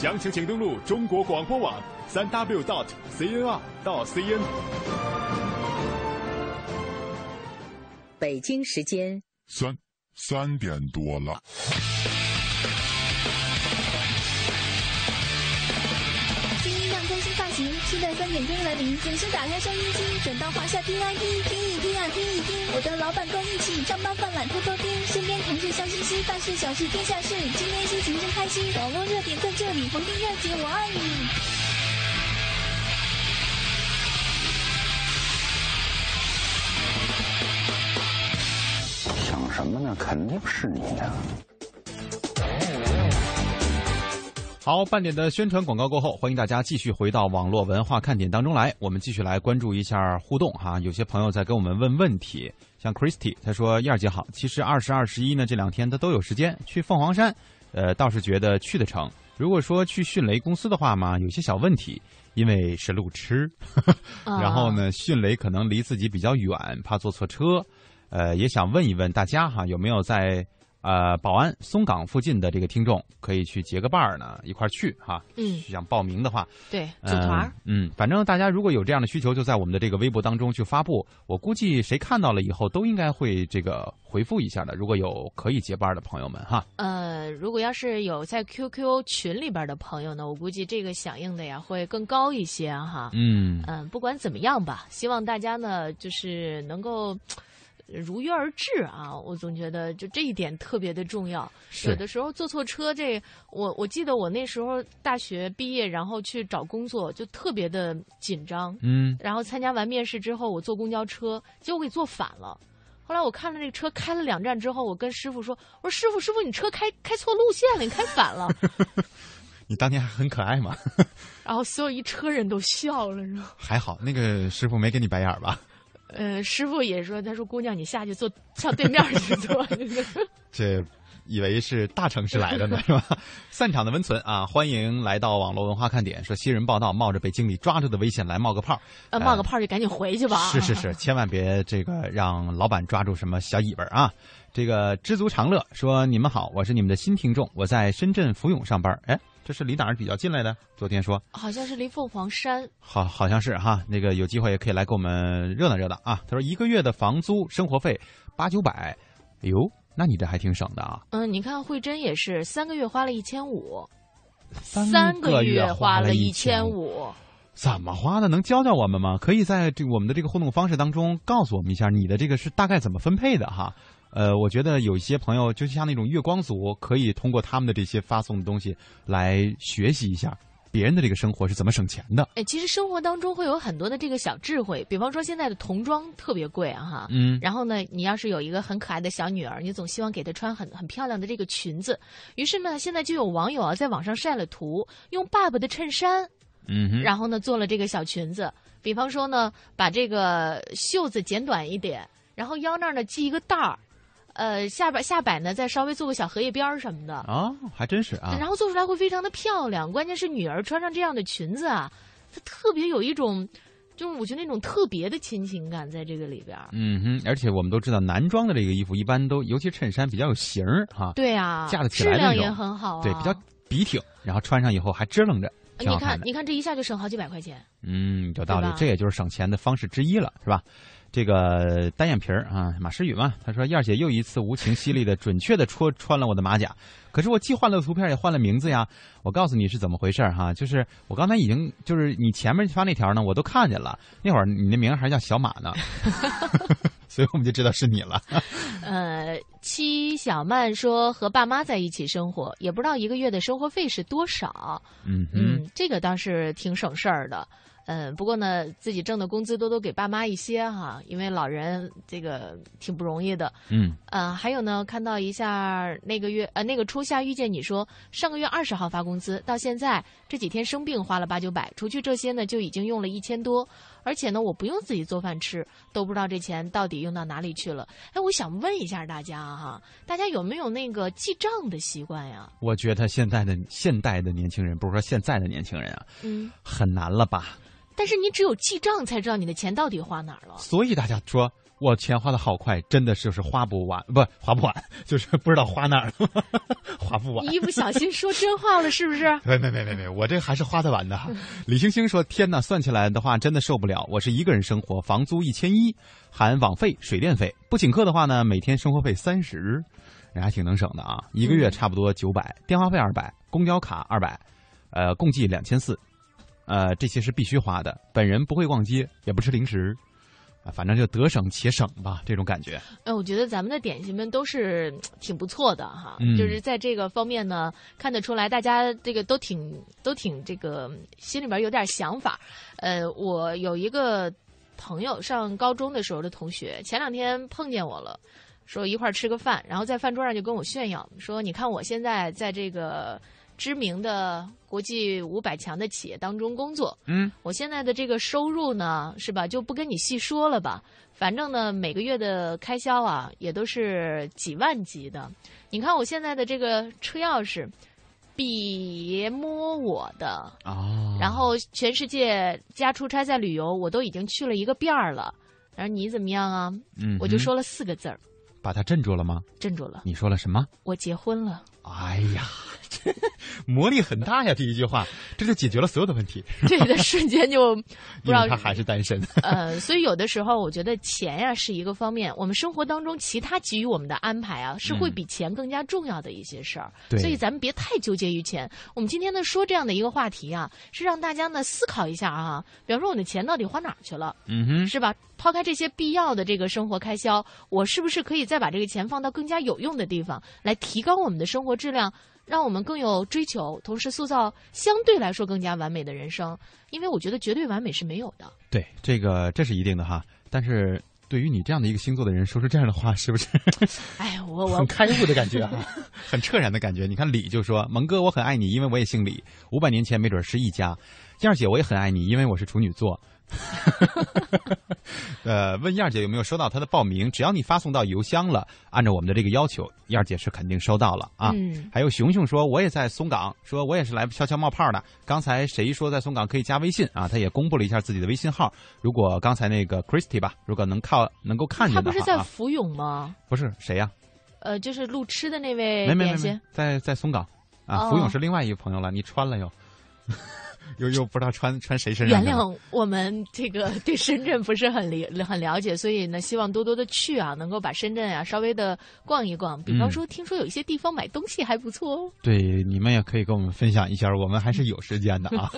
S20: 详情请登录中国广播网三 w dot cnr 到 cn。
S21: 北京时间
S22: 三三点多了。
S23: 现在，三点钟来临，准时打开收音机，转到华夏听 I P，听一听啊，听一听。我的老板跟一起上班犯懒偷偷听，身边同事笑嘻嘻，大事小事天下事，今天心情真开心，网络热点在这里，逢丁热姐我爱你。
S24: 想什么呢？肯定是你呀。
S3: 好，半点的宣传广告过后，欢迎大家继续回到网络文化看点当中来。我们继续来关注一下互动哈，有些朋友在跟我们问问题，像 Christy，他说：“燕儿姐好，其实二十二、十一呢这两天他都有时间去凤凰山，呃，倒是觉得去得成。如果说去迅雷公司的话嘛，有些小问题，因为是路痴，然后呢，迅雷可能离自己比较远，怕坐错车，呃，也想问一问大家哈，有没有在。”呃，宝安松岗附近的这个听众可以去结个伴儿呢，一块儿去哈。
S4: 嗯，
S3: 想报名的话，
S4: 对，组团。
S3: 嗯，反正大家如果有这样的需求，就在我们的这个微博当中去发布。我估计谁看到了以后，都应该会这个回复一下的。如果有可以结伴的朋友们哈。
S4: 呃，如果要是有在 QQ 群里边的朋友呢，我估计这个响应的呀会更高一些哈。
S3: 嗯
S4: 嗯，不管怎么样吧，希望大家呢就是能够。如约而至啊！我总觉得就这一点特别的重要。有的时候坐错车，这我我记得我那时候大学毕业，然后去找工作就特别的紧张。
S3: 嗯。
S4: 然后参加完面试之后，我坐公交车，结果给坐反了。后来我看了那个车开了两站之后，我跟师傅说：“我说师傅师傅，你车开开错路线了，你开反了。”
S3: 你当年还很可爱嘛。
S4: 然后所有一车人都笑了？
S3: 还好那个师傅没给你白眼吧？
S4: 呃，师傅也说，他说姑娘你下去坐，上对面去坐。
S3: 这。以为是大城市来的呢，是吧？散场的温存啊，欢迎来到网络文化看点。说新人报道，冒着被经理抓住的危险来冒个泡，
S4: 呃，冒个泡就赶紧回去吧。
S3: 是是是，千万别这个让老板抓住什么小尾巴啊！这个知足常乐说：“你们好，我是你们的新听众，我在深圳福永上班。哎，这是离哪儿比较近来的？昨天说
S4: 好像是离凤凰山，
S3: 好好像是哈。那个有机会也可以来给我们热闹热闹啊。他说一个月的房租生活费八九百，哎呦。”那你这还挺省的啊！
S4: 嗯，你看慧珍也是三个月花了一千五，
S3: 三
S4: 个月花
S3: 了
S4: 一
S3: 千
S4: 五，
S3: 怎么花的？能教教我们吗？可以在这我们的这个互动方式当中告诉我们一下，你的这个是大概怎么分配的哈？呃，我觉得有一些朋友就像那种月光族，可以通过他们的这些发送的东西来学习一下。别人的这个生活是怎么省钱的？
S4: 哎，其实生活当中会有很多的这个小智慧，比方说现在的童装特别贵啊，哈，
S3: 嗯，
S4: 然后呢，你要是有一个很可爱的小女儿，你总希望给她穿很很漂亮的这个裙子，于是呢，现在就有网友啊在网上晒了图，用爸爸的衬衫，
S3: 嗯，
S4: 然后呢做了这个小裙子，比方说呢，把这个袖子剪短一点，然后腰那儿呢系一个带儿。呃，下边下摆呢，再稍微做个小荷叶边儿什么的
S3: 啊，还真是啊。
S4: 然后做出来会非常的漂亮，关键是女儿穿上这样的裙子啊，她特别有一种，就是我觉得那种特别的亲情感在这个里边。
S3: 嗯哼，而且我们都知道，男装的这个衣服一般都，尤其衬衫比较有型儿哈。
S4: 对啊，
S3: 架得起来
S4: 质量也很好，
S3: 对，比较笔挺，然后穿上以后还支棱着，
S4: 你看，你看这一下就省好几百块钱。
S3: 嗯，有道理，这也就是省钱的方式之一了，是吧？这个单眼皮儿啊，马诗雨嘛，他说：“燕儿姐又一次无情犀利的、准确的戳穿了我的马甲。可是我既换了图片，也换了名字呀。我告诉你是怎么回事哈，就是我刚才已经就是你前面发那条呢，我都看见了。那会儿你的名还叫小马呢，所以我们就知道是你了。
S4: 呃，七小曼说和爸妈在一起生活，也不知道一个月的生活费是多少。
S3: 嗯
S4: 嗯，这个倒是挺省事儿的。”嗯，不过呢，自己挣的工资多多给爸妈一些哈，因为老人这个挺不容易的。
S3: 嗯，
S4: 呃，还有呢，看到一下那个月呃那个初夏遇见你说上个月二十号发工资，到现在这几天生病花了八九百，除去这些呢就已经用了一千多，而且呢我不用自己做饭吃，都不知道这钱到底用到哪里去了。哎，我想问一下大家哈，大家有没有那个记账的习惯呀？
S3: 我觉得现在的现代的年轻人，不是说现在的年轻人啊，
S4: 嗯，
S3: 很难了吧？
S4: 但是你只有记账才知道你的钱到底花哪儿了。
S3: 所以大家说我钱花的好快，真的就是花不完，不花不完，就是不知道花哪儿了，花不完。
S4: 一不小心 说真话了，是不是？
S3: 没没没没没，我这还是花得完的。李星星说：“天哪，算起来的话，真的受不了。我是一个人生活，房租一千一，含网费、水电费。不请客的话呢，每天生活费三十，人还挺能省的啊。一个月差不多九百，电话费二百，公交卡二百，呃，共计两千四。”呃，这些是必须花的。本人不会逛街，也不吃零食，啊，反正就得省且省吧，这种感觉。
S4: 哎，我觉得咱们的点心们都是 挺不错的哈，就是在这个方面呢，看得出来大家这个都挺都挺这个心里边有点想法。呃，我有一个朋友上高中的时候的同学，前两天碰见我了，说一块儿吃个饭，然后在饭桌上就跟我炫耀说：“你看我现在在这个。”知名的国际五百强的企业当中工作，
S3: 嗯，
S4: 我现在的这个收入呢，是吧？就不跟你细说了吧。反正呢，每个月的开销啊，也都是几万级的。你看我现在的这个车钥匙，别摸我的
S3: 哦。
S4: 然后全世界加出差在旅游，我都已经去了一个遍儿了。然后你怎么样啊？
S3: 嗯，
S4: 我就说了四个字儿，
S3: 把他镇住了吗？
S4: 镇住了。
S3: 你说了什么？
S4: 我结婚了。
S3: 哎呀。这 魔力很大呀！第一句话，这就解决了所有的问题。
S4: 这个瞬间就 不知道
S3: 他还是单身。
S4: 呃，所以有的时候我觉得钱呀是一个方面，我们生活当中其他给予我们的安排啊，是会比钱更加重要的一些事儿。所以咱们别太纠结于钱。我们今天呢说这样的一个话题啊，是让大家呢思考一下啊，比方说我的钱到底花哪儿去了？
S3: 嗯哼，
S4: 是吧？抛开这些必要的这个生活开销，我是不是可以再把这个钱放到更加有用的地方，来提高我们的生活质量？让我们更有追求，同时塑造相对来说更加完美的人生。因为我觉得绝对完美是没有的。
S3: 对，这个这是一定的哈。但是对于你这样的一个星座的人，说出这样的话，是不是？
S4: 哎，我 我
S3: 很开悟的感觉哈，很彻然的感觉。你看李就说：“蒙哥，我很爱你，因为我也姓李。五百年前没准是一家。燕儿姐，我也很爱你，因为我是处女座。呃，问燕儿姐有没有收到她的报名？只要你发送到邮箱了，按照我们的这个要求，燕儿姐是肯定收到了啊。
S4: 嗯。
S3: 还有熊熊说，我也在松岗，说我也是来悄悄冒泡的。刚才谁说在松岗可以加微信啊？他也公布了一下自己的微信号。如果刚才那个 Christy 吧，如果能靠能够看见的话，
S4: 他不是在福永吗？
S3: 不是谁呀？
S4: 呃，就是路痴的那位
S3: 没没没，在在松岗啊。福永是另外一个朋友了，你穿了又。又又不知道穿穿谁身
S4: 上。原谅我们这个对深圳不是很了很了解，所以呢，希望多多的去啊，能够把深圳啊稍微的逛一逛。比方说，听说有一些地方买东西还不错哦。
S3: 对，你们也可以跟我们分享一下，我们还是有时间的啊。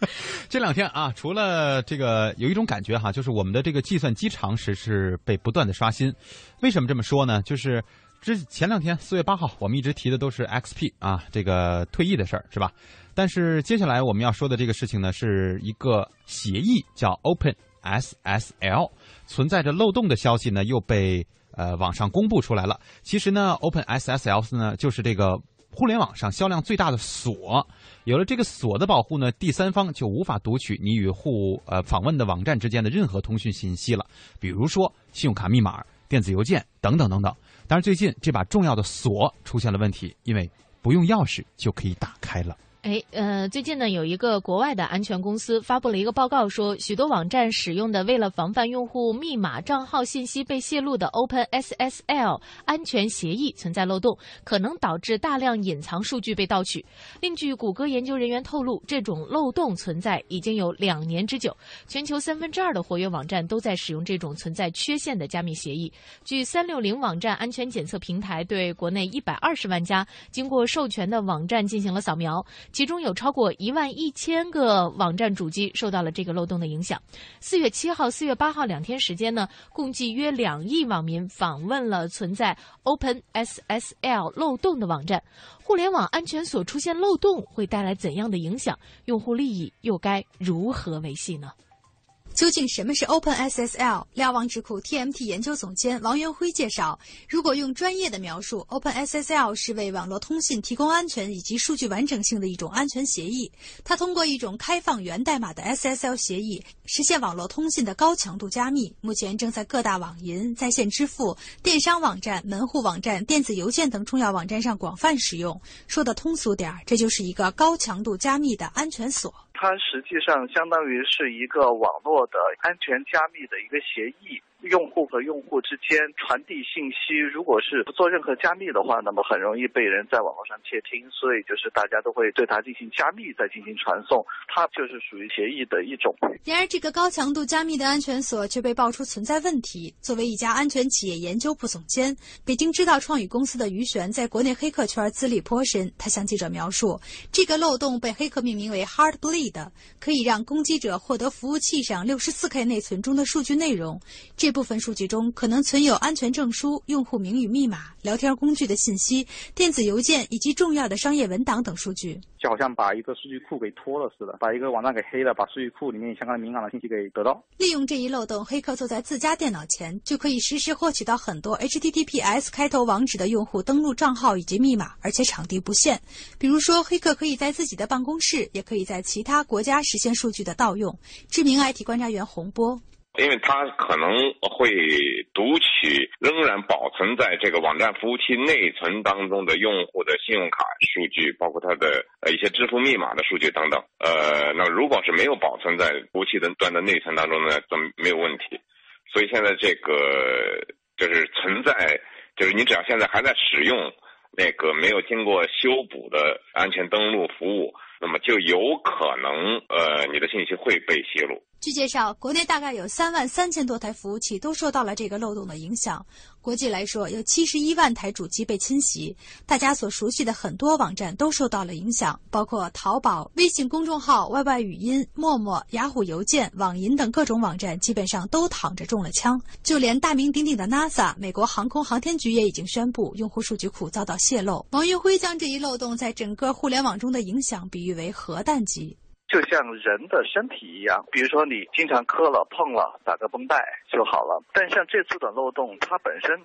S3: 这两天啊，除了这个，有一种感觉哈，就是我们的这个计算机常识是被不断的刷新。为什么这么说呢？就是之前两天四月八号，我们一直提的都是 XP 啊，这个退役的事儿是吧？但是接下来我们要说的这个事情呢，是一个协议叫 Open SSL，存在着漏洞的消息呢又被呃网上公布出来了。其实呢，Open SSL 呢就是这个互联网上销量最大的锁。有了这个锁的保护呢，第三方就无法读取你与互呃访问的网站之间的任何通讯信息了，比如说信用卡密码、电子邮件等等等等。但是最近这把重要的锁出现了问题，因为不用钥匙就可以打开了。
S4: 哎，呃，最近呢，有一个国外的安全公司发布了一个报告，说许多网站使用的为了防范用户密码、账号信息被泄露的 Open SSL 安全协议存在漏洞，可能导致大量隐藏数据被盗取。另据谷歌研究人员透露，这种漏洞存在已经有两年之久，全球三分之二的活跃网站都在使用这种存在缺陷的加密协议。据三六零网站安全检测平台对国内一百二十万家经过授权的网站进行了扫描。其中有超过一万一千个网站主机受到了这个漏洞的影响。四月七号、四月八号两天时间呢，共计约两亿网民访问了存在 Open SSL 漏洞的网站。互联网安全所出现漏洞会带来怎样的影响？用户利益又该如何维系呢？
S25: 究竟什么是 OpenSSL？瞭望智库 TMT 研究总监王元辉介绍，如果用专业的描述，OpenSSL 是为网络通信提供安全以及数据完整性的一种安全协议。它通过一种开放源代码的 SSL 协议，实现网络通信的高强度加密。目前正在各大网银、在线支付、电商网站、门户网站、电子邮件等重要网站上广泛使用。说的通俗点儿，这就是一个高强度加密的安全锁。
S26: 它实际上相当于是一个网络的安全加密的一个协议。用户和用户之间传递信息，如果是不做任何加密的话，那么很容易被人在网络上窃听。所以就是大家都会对它进行加密，再进行传送，它就是属于协议的一种。
S25: 然而，这个高强度加密的安全锁却被爆出存在问题。作为一家安全企业研究部总监，北京知道创宇公司的于璇在国内黑客圈资历颇深。他向记者描述，这个漏洞被黑客命名为 “Heartbleed”，可以让攻击者获得服务器上 64K 内存中的数据内容。这这部分数据中可能存有安全证书、用户名与密码、聊天工具的信息、电子邮件以及重要的商业文档等数据。
S27: 就好像把一个数据库给拖了似的，把一个网站给黑了，把数据库里面相关敏感的信息给得到。
S25: 利用这一漏洞，黑客坐在自家电脑前，就可以实时获取到很多 HTTPS 开头网址的用户登录账号以及密码，而且场地不限。比如说，黑客可以在自己的办公室，也可以在其他国家实现数据的盗用。知名 IT 观察员洪波。
S28: 因为它可能会读取仍然保存在这个网站服务器内存当中的用户的信用卡数据，包括他的呃一些支付密码的数据等等。呃，那如果是没有保存在服务器的端的内存当中呢，就没有问题。所以现在这个就是存在，就是你只要现在还在使用那个没有经过修补的安全登录服务，那么就有可能呃你的信息会被泄露。
S25: 据介绍，国内大概有三万三千多台服务器都受到了这个漏洞的影响。国际来说，有七十一万台主机被侵袭。大家所熟悉的很多网站都受到了影响，包括淘宝、微信公众号、YY 语音、陌陌、雅虎邮件、网银等各种网站，基本上都躺着中了枪。就连大名鼎鼎的 NASA、美国航空航天局也已经宣布，用户数据库遭到泄露。王云辉将这一漏洞在整个互联网中的影响比喻为核弹级。
S26: 就像人的身体一样，比如说你经常磕了碰了，打个绷带就好了。但像这次的漏洞，它本身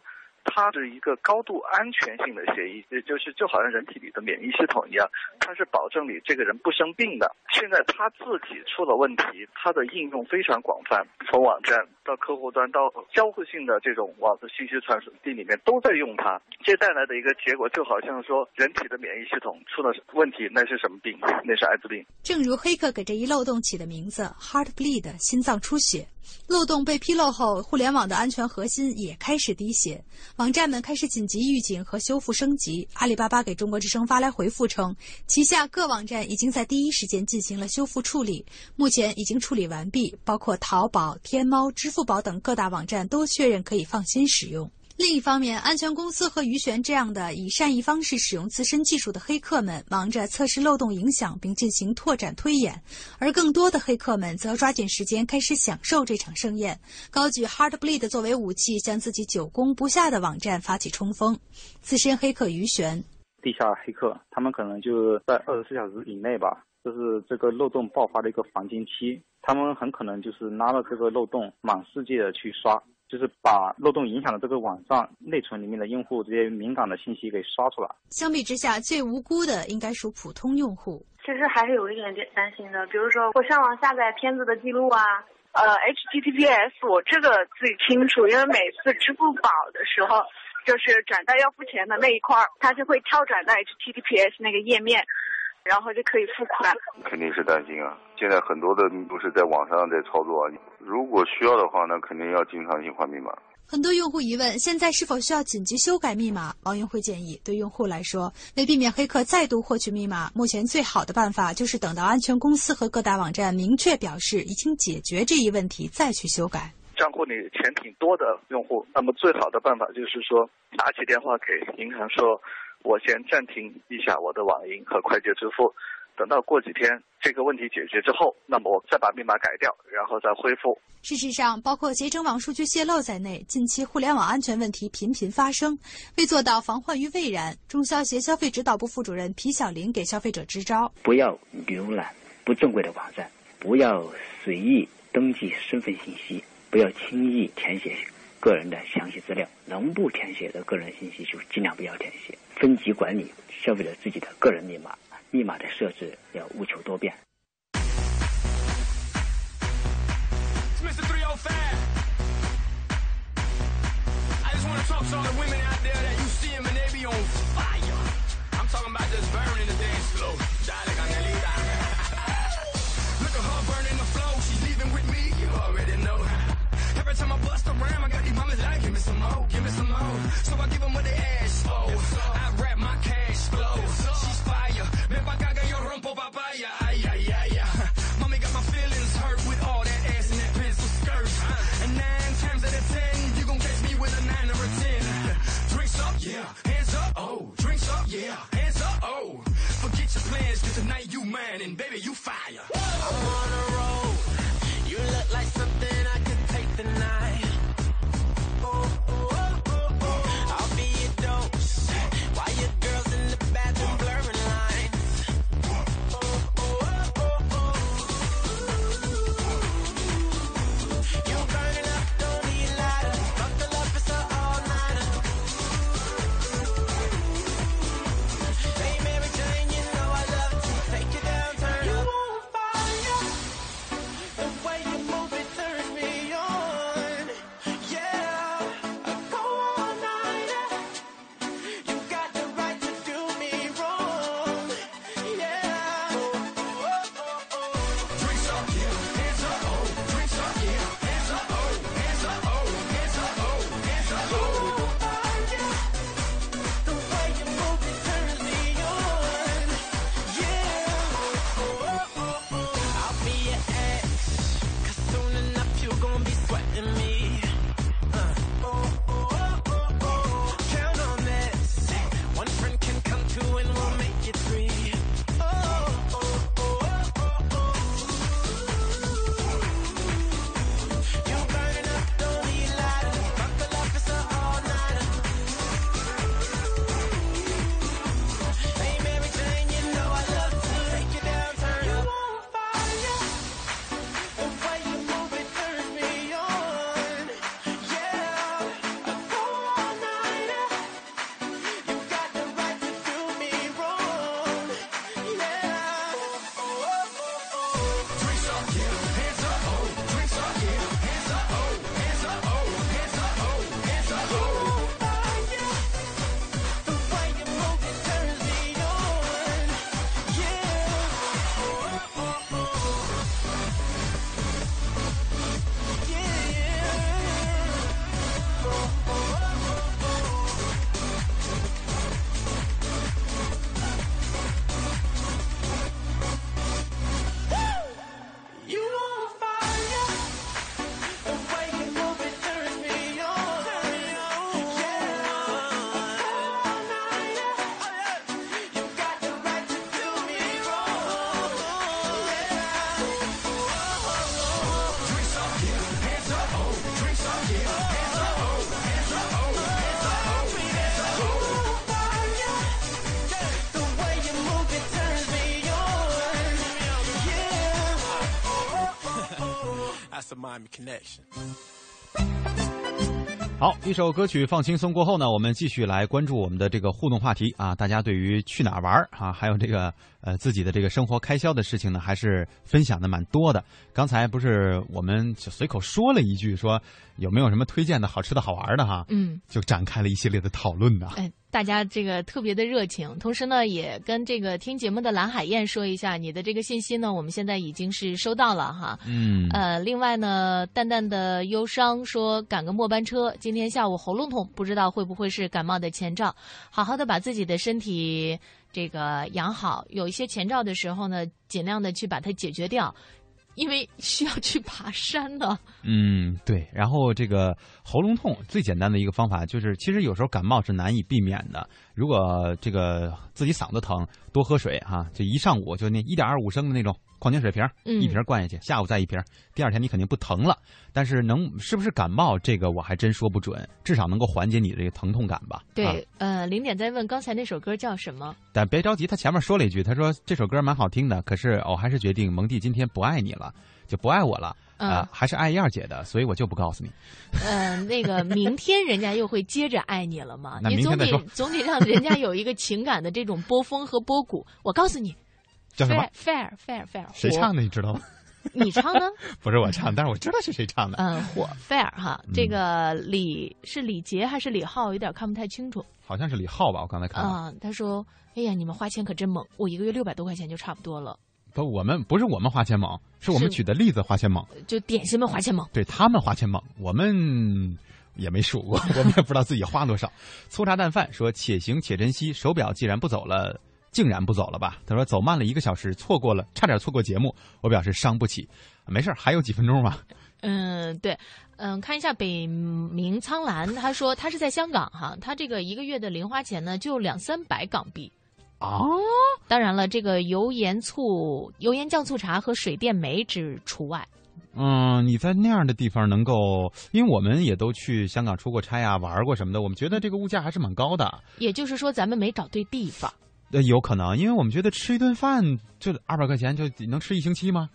S26: 它是一个高度安全性的协议，也就是就好像人体里的免疫系统一样，它是保证你这个人不生病的。现在它自己出了问题，它的应用非常广泛，从网站到客户端到交互性的这种网的信息传输地里面都在用它。这带来的一个结果就好像说人体的免疫系统出了问题，那是什么病？那是艾滋病。
S25: 正如黑客给这一漏洞起的名字 “Heartbleed”（ 心脏出血）。漏洞被披露后，互联网的安全核心也开始滴血，网站们开始紧急预警和修复升级。阿里巴巴给中国之声发来回复称，旗下各网站已经在第一时间进行了修复处理，目前已经处理完毕，包括淘宝、天猫、支付宝等各大网站都确认可以放心使用。另一方面，安全公司和鱼玄这样的以善意方式使用自身技术的黑客们，忙着测试漏洞影响并进行拓展推演；而更多的黑客们则抓紧时间开始享受这场盛宴，高举 Heartbleed 作为武器，向自己久攻不下的网站发起冲锋。资深黑客鱼玄，
S27: 地下黑客他们可能就是在二十四小时以内吧，这是这个漏洞爆发的一个黄金期，他们很可能就是拉了这个漏洞，满世界的去刷。就是把漏洞影响的这个网站内存里面的用户这些敏感的信息给刷出来。
S25: 相比之下，最无辜的应该属普通用户。
S29: 其实还是有一点点担心的，比如说我上网下载片子的记录啊，呃，HTTPS 我这个自己清楚，因为每次支付宝的时候，就是转到要付钱的那一块儿，它就会跳转到 HTTPS 那个页面。然后就可以付款，
S30: 肯定是担心啊！现在很多的都是在网上在操作，如果需要的话，那肯定要经常性换密码。
S25: 很多用户疑问：现在是否需要紧急修改密码？王云辉建议，对用户来说，为避免黑客再度获取密码，目前最好的办法就是等到安全公司和各大网站明确表示已经解决这一问题，再去修改。
S26: 账户里钱挺多的用户，那么最好的办法就是说，打起电话给银行说。我先暂停一下我的网银和快捷支付，等到过几天这个问题解决之后，那么我再把密码改掉，然后再恢复。
S25: 事实上，包括携程网数据泄露在内，近期互联网安全问题频频发生。为做到防患于未然，中消协消费指导部副主任皮小林给消费者支招：
S31: 不要浏览不正规的网站，不要随意登记身份信息，不要轻易填写。个人的详细资料，能不填写的个人信息就尽量不要填写。分级管理消费者自己的个人密码，密码的设置要务求多变。
S32: some more, give me some more. So I give them what they ask for. I rap my cash flow. She's fire. Me pa pagaga yo rompo papaya. Ay, ay, ay, ay. Mommy got my feelings hurt with all that ass and that pencil skirt. And nine times out of ten, you gon' catch me with a nine or a ten.
S33: Drinks up, yeah.
S32: Hands up, oh. Drinks up, yeah. Hands up, oh. Forget your plans, cause tonight you mine and baby you fire.
S33: Connection.
S3: 好，一首歌曲放轻松过后呢，我们继续来关注我们的这个互动话题啊。大家对于去哪儿玩儿啊，还有这个呃自己的这个生活开销的事情呢，还是分享的蛮多的。刚才不是我们就随口说了一句，说有没有什么推荐的好吃的好玩的哈？
S4: 嗯，
S3: 就展开了一系列的讨论呢。
S4: 哎，大家这个特别的热情，同时呢，也跟这个听节目的蓝海燕说一下，你的这个信息呢，我们现在已经是收到了哈。
S3: 嗯，
S4: 呃，另外呢，淡淡的忧伤说赶个末班车，今天下午喉咙痛，不知道会不会是感冒的前兆，好好的把自己的身体这个养好，有一些前兆的时候呢，尽量的去把它解决掉。因为需要去爬山呢。
S3: 嗯，对。然后这个喉咙痛最简单的一个方法就是，其实有时候感冒是难以避免的。如果这个自己嗓子疼，多喝水哈，就一上午就那一点二五升的那种矿泉水瓶，一瓶灌下去，下午再一瓶，第二天你肯定不疼了。但是能是不是感冒，这个我还真说不准，至少能够缓解你的这个疼痛感吧。
S4: 对，呃，零点在问刚才那首歌叫什么？
S3: 但别着急，他前面说了一句，他说这首歌蛮好听的，可是我还是决定蒙蒂今天不爱你了，就不爱我了。啊，还是爱燕姐的，所以我就不告诉你。
S4: 嗯，那个明天人家又会接着爱你了吗？
S3: 那
S4: 你总得总得让人家有一个情感的这种波峰和波谷。我告诉你，
S3: 叫什么
S4: ？Fair Fair Fair。
S3: 谁唱的？你知道吗？
S4: 你唱的？
S3: 不是我唱，但是我知道是谁唱的。
S4: 嗯，火 Fair 哈，这个李是李杰还是李浩？有点看不太清楚。
S3: 好像是李浩吧？我刚才看。
S4: 啊，他说：“哎呀，你们花钱可真猛，我一个月六百多块钱就差不多了。”
S3: 不，我们不是我们花钱猛，是我们举的例子花钱猛。
S4: 就点心们花钱猛，
S3: 对他们花钱猛，我们也没数过，我们也不知道自己花多少。粗茶淡饭说：“且行且珍惜。”手表既然不走了，竟然不走了吧？他说：“走慢了一个小时，错过了，差点错过节目。”我表示伤不起，没事还有几分钟吧。
S4: 嗯，对，嗯，看一下北冥苍兰，他说他是在香港哈，他这个一个月的零花钱呢就两三百港币。
S3: 哦，
S4: 当然了，这个油盐醋、油盐酱醋茶和水电煤只除外。
S3: 嗯，你在那样的地方能够，因为我们也都去香港出过差啊，玩过什么的，我们觉得这个物价还是蛮高的。
S4: 也就是说，咱们没找对地方。
S3: 呃，有可能，因为我们觉得吃一顿饭就二百块钱，就能吃一星期吗？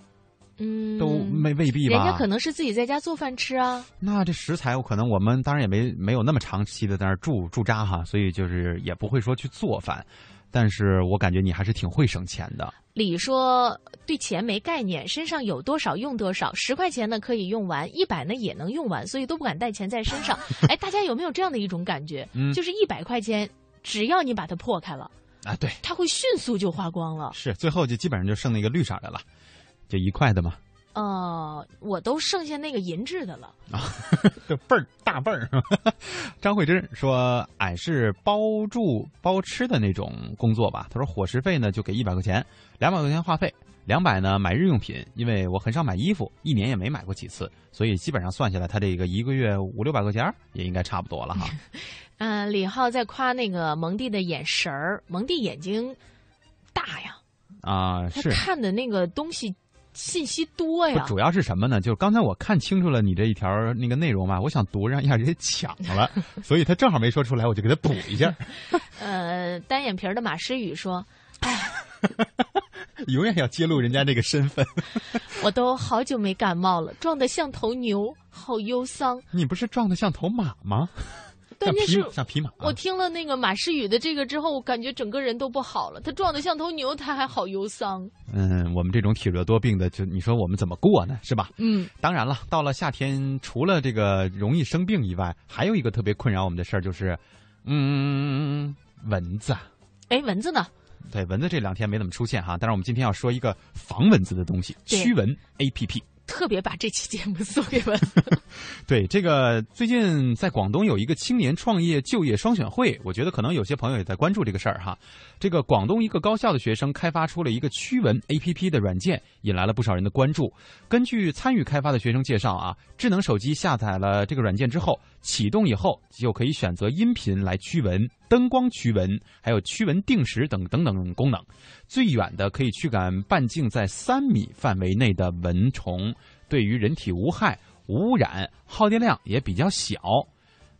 S4: 嗯，
S3: 都没未必吧。
S4: 人家可能是自己在家做饭吃啊。
S3: 那这食材，我可能我们当然也没没有那么长期的在那儿驻驻扎哈，所以就是也不会说去做饭。但是我感觉你还是挺会省钱的。
S4: 李说对钱没概念，身上有多少用多少，十块钱呢可以用完，一百呢也能用完，所以都不敢带钱在身上。哎，大家有没有这样的一种感觉？
S3: 嗯，
S4: 就是一百块钱，只要你把它破开了
S3: 啊，对，
S4: 它会迅速就花光了。
S3: 是，最后就基本上就剩那个绿色的了，就一块的嘛。
S4: 呃，我都剩下那个银质的了
S3: 啊，这倍儿大倍儿。张慧珍说：“俺是包住包吃的那种工作吧。”他说：“伙食费呢就给一百块钱，两百块钱话费，两百呢买日用品。因为我很少买衣服，一年也没买过几次，所以基本上算下来，他这个一个月五六百块钱也应该差不多了哈。”
S4: 嗯，李浩在夸那个蒙蒂的眼神儿，蒙蒂眼睛大呀，
S3: 啊，是
S4: 看的那个东西。信息多呀，
S3: 主要是什么呢？就是刚才我看清楚了你这一条那个内容嘛，我想读让让人家抢了，所以他正好没说出来，我就给他补一下。
S4: 呃，单眼皮的马诗雨说：“哎，
S3: 永远要揭露人家这个身份。
S4: 我都好久没感冒了，壮得像头牛，好忧伤。
S3: 你不是壮得像头马吗？”
S4: 关键是
S3: 像匹马。
S4: 我听了那个马诗雨的这个之后，我感觉整个人都不好了。他壮得像头牛，他还好忧伤。
S3: 嗯，我们这种体弱多病的，就你说我们怎么过呢？是吧？
S4: 嗯。
S3: 当然了，到了夏天，除了这个容易生病以外，还有一个特别困扰我们的事儿，就是，嗯，蚊子。
S4: 哎，蚊子呢？
S3: 对，蚊子这两天没怎么出现哈。但是我们今天要说一个防蚊子的东西——驱蚊 APP。
S4: 特别把这期节目送给文
S3: 对，这个最近在广东有一个青年创业就业双选会，我觉得可能有些朋友也在关注这个事儿哈。这个广东一个高校的学生开发出了一个驱蚊 APP 的软件，引来了不少人的关注。根据参与开发的学生介绍啊，智能手机下载了这个软件之后，启动以后就可以选择音频来驱蚊、灯光驱蚊，还有驱蚊定时等等等功能。最远的可以驱赶半径在三米范围内的蚊虫，对于人体无害、无污染，耗电量也比较小。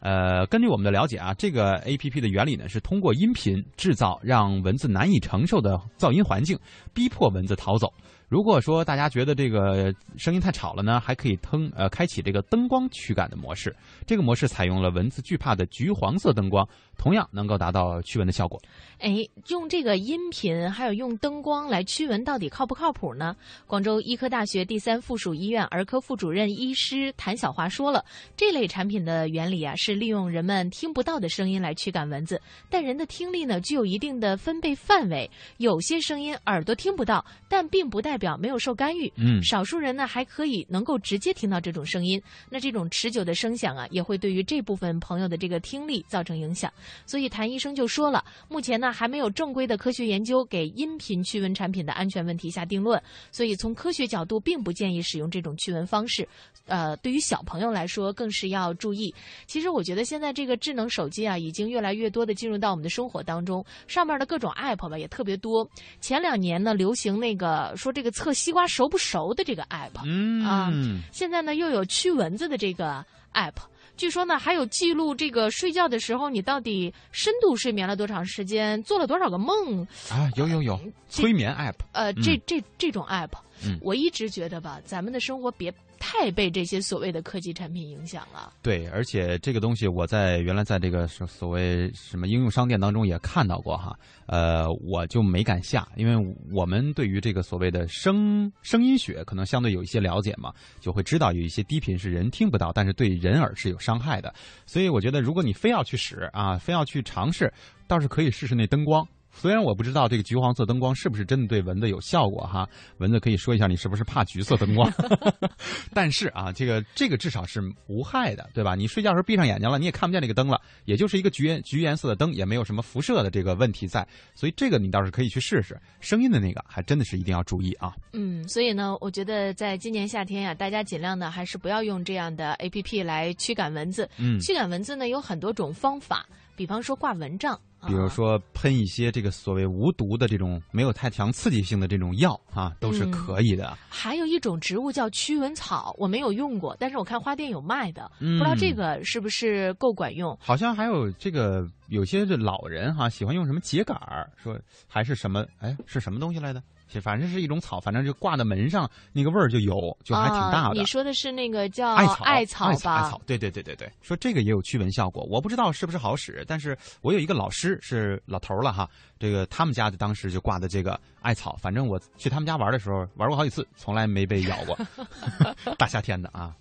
S3: 呃，根据我们的了解啊，这个 A P P 的原理呢是通过音频制造让蚊子难以承受的噪音环境，逼迫蚊子逃走。如果说大家觉得这个声音太吵了呢，还可以灯呃开启这个灯光驱赶的模式。这个模式采用了蚊子惧怕的橘黄色灯光，同样能够达到驱蚊的效果。
S4: 哎，用这个音频还有用灯光来驱蚊，到底靠不靠谱呢？广州医科大学第三附属医院儿科副主任医师谭小华说了，这类产品的原理啊是利用人们听不到的声音来驱赶蚊子，但人的听力呢具有一定的分贝范围，有些声音耳朵听不到，但并不代表没有受干预。
S3: 嗯，
S4: 少数人呢还可以能够直接听到这种声音，那这种持久的声响啊，也会对于这部分朋友的这个听力造成影响。所以谭医生就说了，目前呢还没有正规的科学研究给音频驱蚊产品的安全问题下定论，所以从科学角度并不建议使用这种驱蚊方式。呃，对于小朋友来说更是要注意。其实我觉得现在这个智能手机啊，已经越来越多的进入到我们的生活当中，上面的各种 app 吧也特别多。前两年呢流行那个说这个测西瓜熟不熟的这个 app，
S3: 嗯
S4: 啊，现在呢又有驱蚊子的这个 app。据说呢，还有记录这个睡觉的时候，你到底深度睡眠了多长时间，做了多少个梦
S3: 啊？有有有，催眠 app。
S4: 呃，这这这种 app，
S3: 嗯，
S4: 我一直觉得吧，咱们的生活别太被这些所谓的科技产品影响了。
S3: 对，而且这个东西我在原来在这个所谓什么应用商店当中也看到过哈，呃，我就没敢下，因为我们对于这个所谓的声声音学可能相对有一些了解嘛，就会知道有一些低频是人听不到，但是对人耳是有伤害的。所以我觉得，如果你非要去使啊，非要去尝试，倒是可以试试那灯光。虽然我不知道这个橘黄色灯光是不是真的对蚊子有效果哈，蚊子可以说一下你是不是怕橘色灯光，但是啊，这个这个至少是无害的，对吧？你睡觉时候闭上眼睛了，你也看不见这个灯了，也就是一个橘颜橘颜色的灯，也没有什么辐射的这个问题在，所以这个你倒是可以去试试。声音的那个还真的是一定要注意啊。
S4: 嗯，所以呢，我觉得在今年夏天呀，大家尽量呢还是不要用这样的 A P P 来驱赶蚊子。
S3: 嗯，
S4: 驱赶蚊子呢有很多种方法，比方说挂蚊帐。
S3: 比如说喷一些这个所谓无毒的这种没有太强刺激性的这种药啊，都是可以的。
S4: 嗯、还有一种植物叫驱蚊草，我没有用过，但是我看花店有卖的，
S3: 嗯、
S4: 不知道这个是不是够管用？
S3: 好像还有这个有些这老人哈喜欢用什么秸秆儿，说还是什么哎是什么东西来的？反正是一种草，反正就挂在门上，那个味儿就有，就还挺大的。
S4: 啊、你说的是那个叫
S3: 艾草，
S4: 艾草
S3: 吧？艾草，对对对对对。说这个也有驱蚊效果，我不知道是不是好使，但是我有一个老师是老头了哈，这个他们家的当时就挂的这个艾草，反正我去他们家玩的时候玩过好几次，从来没被咬过。大夏天的啊。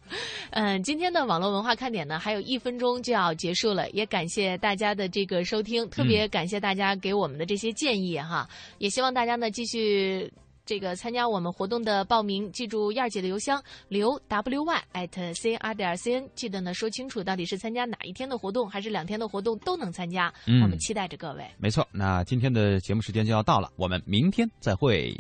S4: 嗯，今天的网络文化看点呢，还有一分钟就要结束了，也感谢大家的这个收听，特别感谢大家给我们的这些建议哈，嗯、也希望大家呢继续。这个参加我们活动的报名，记住燕儿姐的邮箱刘 w y at c r 点 c n，记得呢说清楚到底是参加哪一天的活动，还是两天的活动都能参加。
S3: 嗯、
S4: 我们期待着各位。
S3: 没错，那今天的节目时间就要到了，我们明天再会。